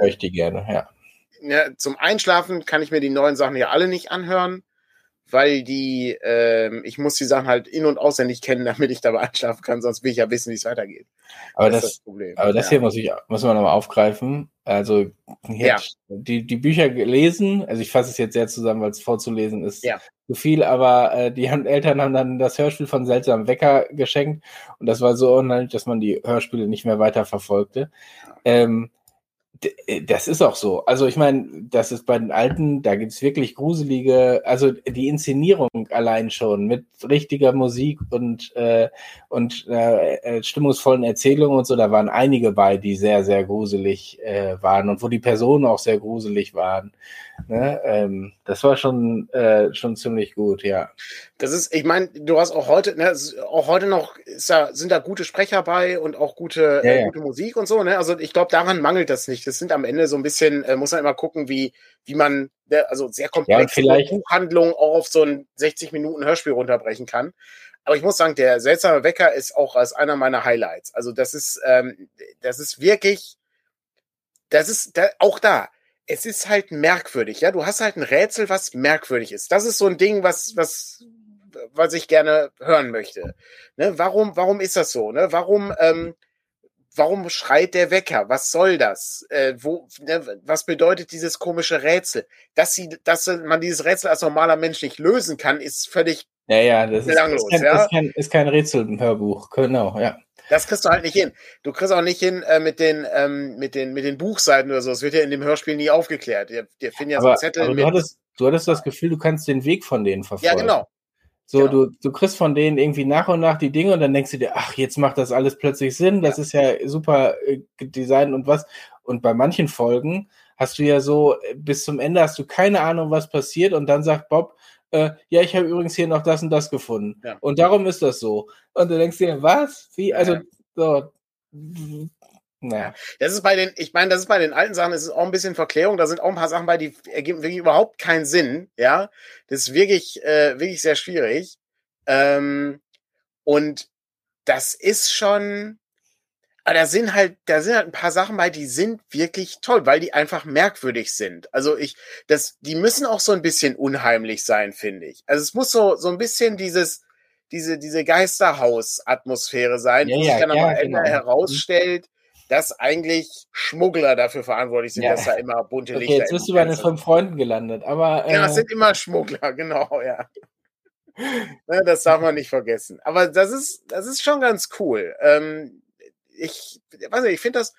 ich die gerne, ja. Ja. Zum Einschlafen kann ich mir die neuen Sachen ja alle nicht anhören weil die, ähm, ich muss die Sachen halt in- und auswendig kennen, damit ich dabei einschlafen kann, sonst will ich ja wissen, wie es weitergeht. Aber das, das, das Problem. Aber das ja. hier muss ich, muss man nochmal aufgreifen. Also, ja. die, die Bücher gelesen, also ich fasse es jetzt sehr zusammen, weil es vorzulesen ist ja. zu viel, aber äh, die haben, Eltern haben dann das Hörspiel von Seltsamen Wecker geschenkt und das war so unheimlich, dass man die Hörspiele nicht mehr weiter verfolgte. Ähm, äh, das ist auch so. Also ich meine, das ist bei den Alten, da gibt's wirklich gruselige, also die Inszenierung allein schon mit richtiger Musik und, äh, und äh, äh, stimmungsvollen Erzählungen und so, da waren einige bei, die sehr, sehr gruselig äh, waren und wo die Personen auch sehr gruselig waren. Ne? Ähm, das war schon, äh, schon ziemlich gut, ja. Das ist, ich meine, du hast auch heute, ne, auch heute noch da, sind da gute Sprecher bei und auch gute, ja, äh, gute Musik und so, ne? Also ich glaube, daran mangelt das nicht. Das sind am Ende so ein bisschen, äh, muss man immer gucken, wie, wie man, ne, also sehr komplexe ja, Buchhandlung auch auf so ein 60 Minuten Hörspiel runterbrechen kann. Aber ich muss sagen, der seltsame Wecker ist auch als einer meiner Highlights. Also das ist, ähm, das ist wirklich, das ist da, auch da es ist halt merkwürdig, ja. Du hast halt ein Rätsel, was merkwürdig ist. Das ist so ein Ding, was, was, was ich gerne hören möchte. Ne? Warum, warum ist das so? Ne? Warum, ähm, warum schreit der Wecker? Was soll das? Äh, wo, ne, was bedeutet dieses komische Rätsel? Dass sie, dass man dieses Rätsel als normaler Mensch nicht lösen kann, ist völlig ja, ja, das ist, ist, kein, ja? ist, kein, ist kein Rätsel im Hörbuch. Genau, ja. Das kriegst du halt nicht hin. Du kriegst auch nicht hin äh, mit, den, ähm, mit, den, mit den Buchseiten oder so. Das wird ja in dem Hörspiel nie aufgeklärt. Wir, wir finden ja aber, so Zettel. Aber du, hattest, du hattest das Gefühl, du kannst den Weg von denen verfolgen. Ja, genau. So, genau. du, du kriegst von denen irgendwie nach und nach die Dinge und dann denkst du dir, ach, jetzt macht das alles plötzlich Sinn. Das ja. ist ja super äh, Design und was. Und bei manchen Folgen hast du ja so, äh, bis zum Ende hast du keine Ahnung, was passiert und dann sagt Bob, äh, ja, ich habe übrigens hier noch das und das gefunden. Ja. Und darum ist das so. Und du denkst dir, was? Wie? Also, ja. so, naja. Das ist bei den, ich meine, das ist bei den alten Sachen, das ist auch ein bisschen Verklärung. Da sind auch ein paar Sachen bei, die ergeben wirklich überhaupt keinen Sinn. Ja, das ist wirklich, äh, wirklich sehr schwierig. Ähm, und das ist schon, aber da sind halt, da sind halt ein paar Sachen bei, die sind wirklich toll, weil die einfach merkwürdig sind. Also ich, das, die müssen auch so ein bisschen unheimlich sein, finde ich. Also es muss so, so ein bisschen dieses, diese, diese Geisterhaus-Atmosphäre sein, ja, wo sich dann ja, am Ende genau. herausstellt, dass eigentlich Schmuggler dafür verantwortlich sind, ja. dass da immer bunte okay, Lichter Jetzt bist du bei den fünf Freunden gelandet, aber. Äh, ja, das sind immer Schmuggler, genau, ja. Ne, das darf man nicht vergessen. Aber das ist, das ist schon ganz cool. Ähm, ich weiß nicht, ich finde das,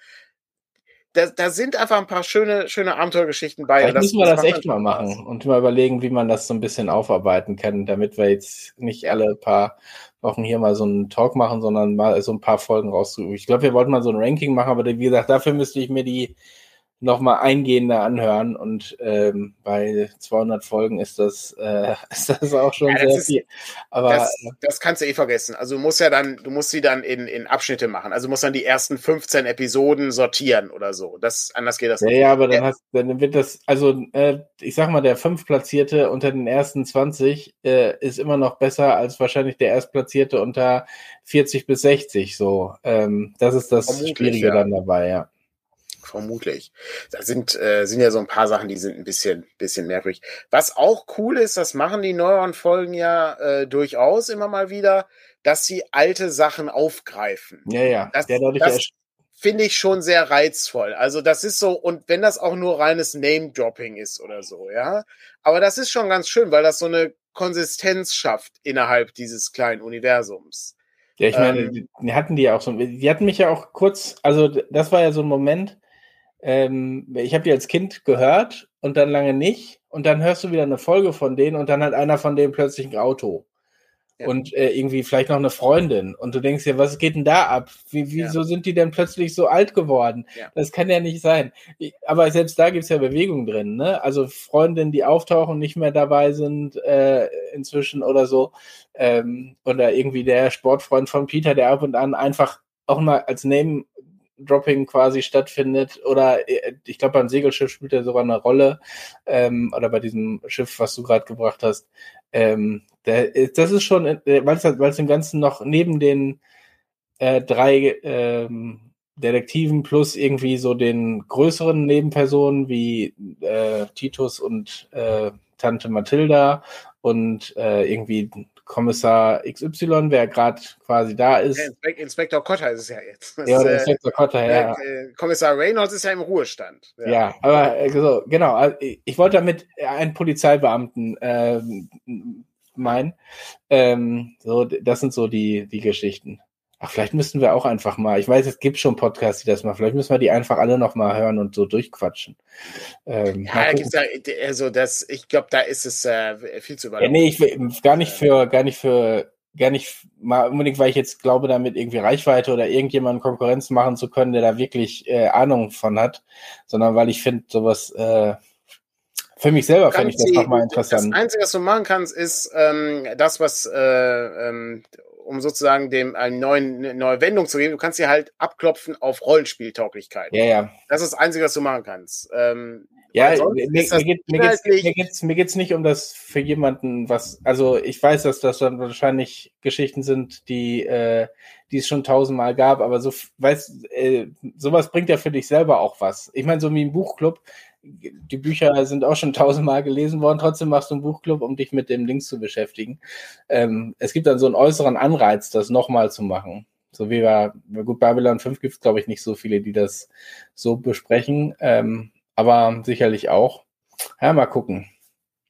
da, da sind einfach ein paar schöne, schöne Abenteuergeschichten bei. Vielleicht müssen wir das, das echt mal machen und mal überlegen, wie man das so ein bisschen aufarbeiten kann, damit wir jetzt nicht alle paar Wochen hier mal so einen Talk machen, sondern mal so ein paar Folgen rauszuüben. Ich glaube, wir wollten mal so ein Ranking machen, aber wie gesagt, dafür müsste ich mir die nochmal eingehender anhören und ähm, bei 200 Folgen ist das, äh, ist das auch schon ja, sehr ist, viel. Aber das, das, kannst du eh vergessen. Also du musst ja dann, du musst sie dann in, in Abschnitte machen. Also du musst dann die ersten 15 Episoden sortieren oder so. Das anders geht das ja, nicht. Ja, aber dann, hast, dann wird das, also äh, ich sag mal, der fünftplatzierte unter den ersten 20 äh, ist immer noch besser als wahrscheinlich der erstplatzierte unter 40 bis 60. So, ähm, das ist das Vermutlich, Schwierige ja. dann dabei, ja vermutlich. Da sind, äh, sind ja so ein paar Sachen, die sind ein bisschen, bisschen merkwürdig. Was auch cool ist, das machen die neueren Folgen ja äh, durchaus immer mal wieder, dass sie alte Sachen aufgreifen. Ja, ja. Das, das finde ich schon sehr reizvoll. Also das ist so, und wenn das auch nur reines Name-Dropping ist oder so, ja. Aber das ist schon ganz schön, weil das so eine Konsistenz schafft innerhalb dieses kleinen Universums. Ja, ich meine, ähm, die hatten die auch so, die hatten mich ja auch kurz, also das war ja so ein Moment, ähm, ich habe die als Kind gehört und dann lange nicht. Und dann hörst du wieder eine Folge von denen und dann hat einer von denen plötzlich ein Auto. Ja. Und äh, irgendwie vielleicht noch eine Freundin. Und du denkst dir, was geht denn da ab? Wie, wieso ja. sind die denn plötzlich so alt geworden? Ja. Das kann ja nicht sein. Aber selbst da gibt's ja Bewegung drin, ne? Also Freundinnen, die auftauchen, nicht mehr dabei sind äh, inzwischen oder so. Ähm, oder irgendwie der Sportfreund von Peter, der ab und an einfach auch mal als Name Dropping quasi stattfindet oder äh, ich glaube beim Segelschiff spielt er sogar eine Rolle ähm, oder bei diesem Schiff, was du gerade gebracht hast. Ähm, der, das ist schon, äh, weil es im Ganzen noch neben den äh, drei ähm, Detektiven plus irgendwie so den größeren Nebenpersonen wie äh, Titus und äh, Tante Mathilda und äh, irgendwie Kommissar XY, wer gerade quasi da ist. Ja, Inspektor Cotter ist es ja jetzt. Das ja, ist, Inspektor Cotter, ja. Äh, Kommissar Reynolds ist ja im Ruhestand. Ja, ja aber äh, so, genau. Also, ich wollte damit einen Polizeibeamten äh, meinen. Ähm, so, das sind so die, die Geschichten. Ach, vielleicht müssten wir auch einfach mal, ich weiß, es gibt schon Podcasts, die das machen, vielleicht müssen wir die einfach alle noch mal hören und so durchquatschen. Ähm, ja, da gibt's da, also das, ich glaube, da ist es äh, viel zu überlegen. Ja, nee, ich will gar nicht für, gar nicht für, gar nicht mal unbedingt, weil ich jetzt glaube, damit irgendwie Reichweite oder irgendjemanden Konkurrenz machen zu können, der da wirklich äh, Ahnung von hat, sondern weil ich finde, sowas, äh, für mich selber finde ich das nochmal interessant. Das Einzige, was du machen kannst, ist ähm, das, was äh, ähm, um sozusagen dem eine neuen, eine neue Wendung zu geben. Du kannst sie halt abklopfen auf Rollenspieltauglichkeit. Ja, ja. Das ist das Einzige, was du machen kannst. Ähm, ja, mir, mir, geht, mir, geht's, mir, geht's, mir geht's nicht um das für jemanden, was, also ich weiß, dass das dann wahrscheinlich Geschichten sind, die, äh, die es schon tausendmal gab, aber so, weiß, äh, sowas bringt ja für dich selber auch was. Ich meine, so wie ein Buchclub, die Bücher sind auch schon tausendmal gelesen worden, trotzdem machst du einen Buchclub, um dich mit dem Links zu beschäftigen. Ähm, es gibt dann so einen äußeren Anreiz, das nochmal zu machen. So wie wir, gut, Babylon 5 gibt es, glaube ich, nicht so viele, die das so besprechen, ähm, aber sicherlich auch. Ja, mal gucken.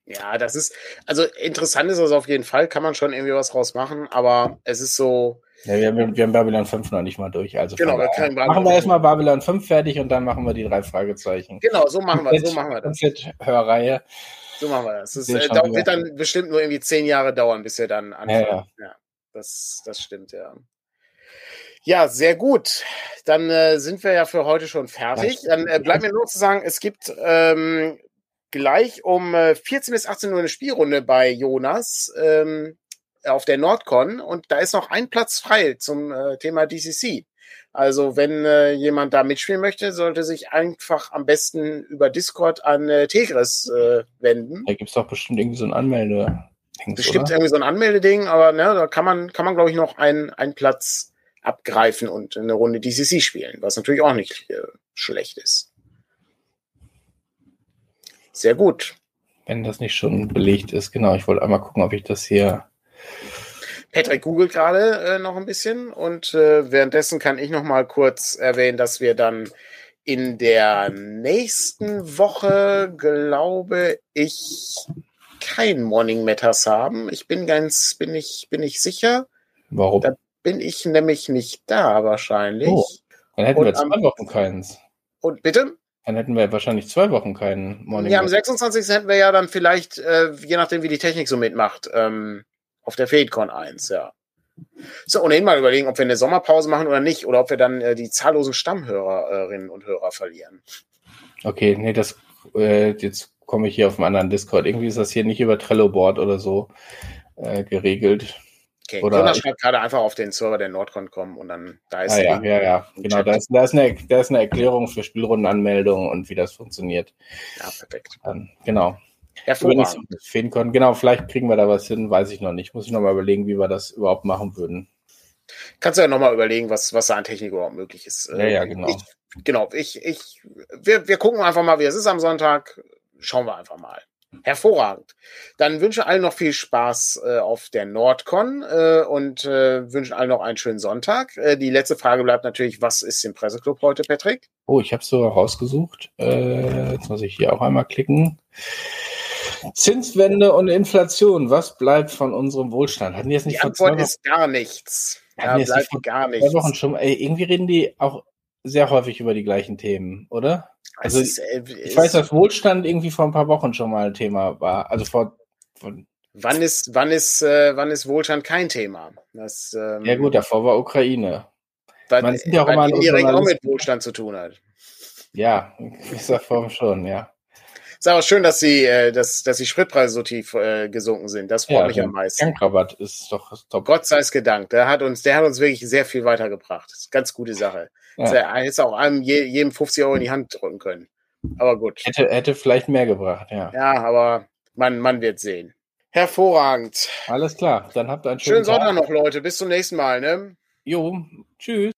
Ja, das ist, also interessant ist das auf jeden Fall, kann man schon irgendwie was draus machen, aber es ist so, ja, wir haben, wir haben Babylon 5 noch nicht mal durch. Also genau, wir können machen wir erstmal Babylon 5 fertig und dann machen wir die drei Fragezeichen. Genau, so machen wir, so machen wir das. Hörreihe. So machen wir das. Das äh, wird dann bestimmt nur irgendwie zehn Jahre dauern, bis wir dann anfangen. Ja, ja. ja das, das stimmt, ja. Ja, sehr gut. Dann äh, sind wir ja für heute schon fertig. Dann äh, bleibt mir nur zu sagen, es gibt ähm, gleich um äh, 14 bis 18 Uhr eine Spielrunde bei Jonas. Ähm, auf der Nordcon und da ist noch ein Platz frei zum äh, Thema DCC. Also wenn äh, jemand da mitspielen möchte, sollte sich einfach am besten über Discord an äh, Tegris äh, wenden. Da gibt's doch bestimmt irgendwie so ein Anmelde. Bestimmt oder? irgendwie so ein Anmeldeding, aber ne, da kann man, kann man glaube ich noch einen, einen Platz abgreifen und eine Runde DCC spielen, was natürlich auch nicht äh, schlecht ist. Sehr gut. Wenn das nicht schon belegt ist, genau. Ich wollte einmal gucken, ob ich das hier Patrick googelt gerade äh, noch ein bisschen und äh, währenddessen kann ich noch mal kurz erwähnen, dass wir dann in der nächsten Woche, glaube ich, kein Morning Matters haben. Ich bin ganz, bin ich, bin ich sicher. Warum? Da bin ich nämlich nicht da wahrscheinlich. Oh, dann hätten Und wir zwei am- Wochen keins. Und bitte? Dann hätten wir wahrscheinlich zwei Wochen keinen Morning. Ja, am Matter. 26. hätten wir ja dann vielleicht, äh, je nachdem, wie die Technik so mitmacht, ähm, auf der FadeCon 1, ja. So, ohnehin mal überlegen, ob wir eine Sommerpause machen oder nicht, oder ob wir dann äh, die zahllosen Stammhörerinnen und Hörer verlieren. Okay, nee, das äh, jetzt komme ich hier auf einem anderen Discord. Irgendwie ist das hier nicht über Trello-Board oder so äh, geregelt. Okay, Oder- Jonas schreibt gerade einfach auf den Server der Nordcon kommen und dann da ist Ah ja, ja, ja. Genau, da ist, da, ist eine, da ist eine Erklärung für Spielrundenanmeldung und wie das funktioniert. ja, perfekt. Dann, genau. Hervorragend. Feencon, genau, vielleicht kriegen wir da was hin, weiß ich noch nicht. Muss ich noch mal überlegen, wie wir das überhaupt machen würden. Kannst du ja nochmal überlegen, was, was da an Technik überhaupt möglich ist. Ja, Äh, ja, genau. Ich, genau, ich, ich, wir, wir gucken einfach mal, wie es ist am Sonntag. Schauen wir einfach mal. Hervorragend. Dann wünsche allen noch viel Spaß äh, auf der Nordcon äh, und äh, wünschen allen noch einen schönen Sonntag. Äh, die letzte Frage bleibt natürlich, was ist im Presseclub heute, Patrick? Oh, ich habe es sogar rausgesucht. Äh, jetzt muss ich hier auch einmal klicken. Zinswende und Inflation. Was bleibt von unserem Wohlstand? Hatten die jetzt nicht Die vor zwei Antwort Wochen, ist gar nichts. Hatten Da die bleibt vor gar zwei nichts. Wochen schon? Ey, irgendwie reden die auch sehr häufig über die gleichen Themen, oder? Also, ist, äh, Ich weiß, dass Wohlstand irgendwie vor ein paar Wochen schon mal ein Thema war. Also vor, von, Wann ist, wann ist, äh, wann ist Wohlstand kein Thema? Das, ähm, ja gut, davor war Ukraine. weil, man, sind ja auch weil immer auch mit. Wohlstand zu tun hat. Ja, ich sag vorhin schon, ja. Ist aber schön, dass die, äh, dass, dass die Spritpreise so tief äh, gesunken sind. Das freut ja mich am meisten. Tankrabatt ist doch top. Gott sei es gedankt. Der hat uns, der hat uns wirklich sehr viel weitergebracht. Das ist eine ganz gute Sache. Ja. Er hätte auch einem je, jedem 50 Euro in die Hand drücken können. Aber gut. Hätte, hätte vielleicht mehr gebracht, ja. Ja, aber man, man wird sehen. Hervorragend. Alles klar, dann habt einen schönen, Schönen Tag. Sonntag noch, Leute. Bis zum nächsten Mal. Ne? Jo, tschüss.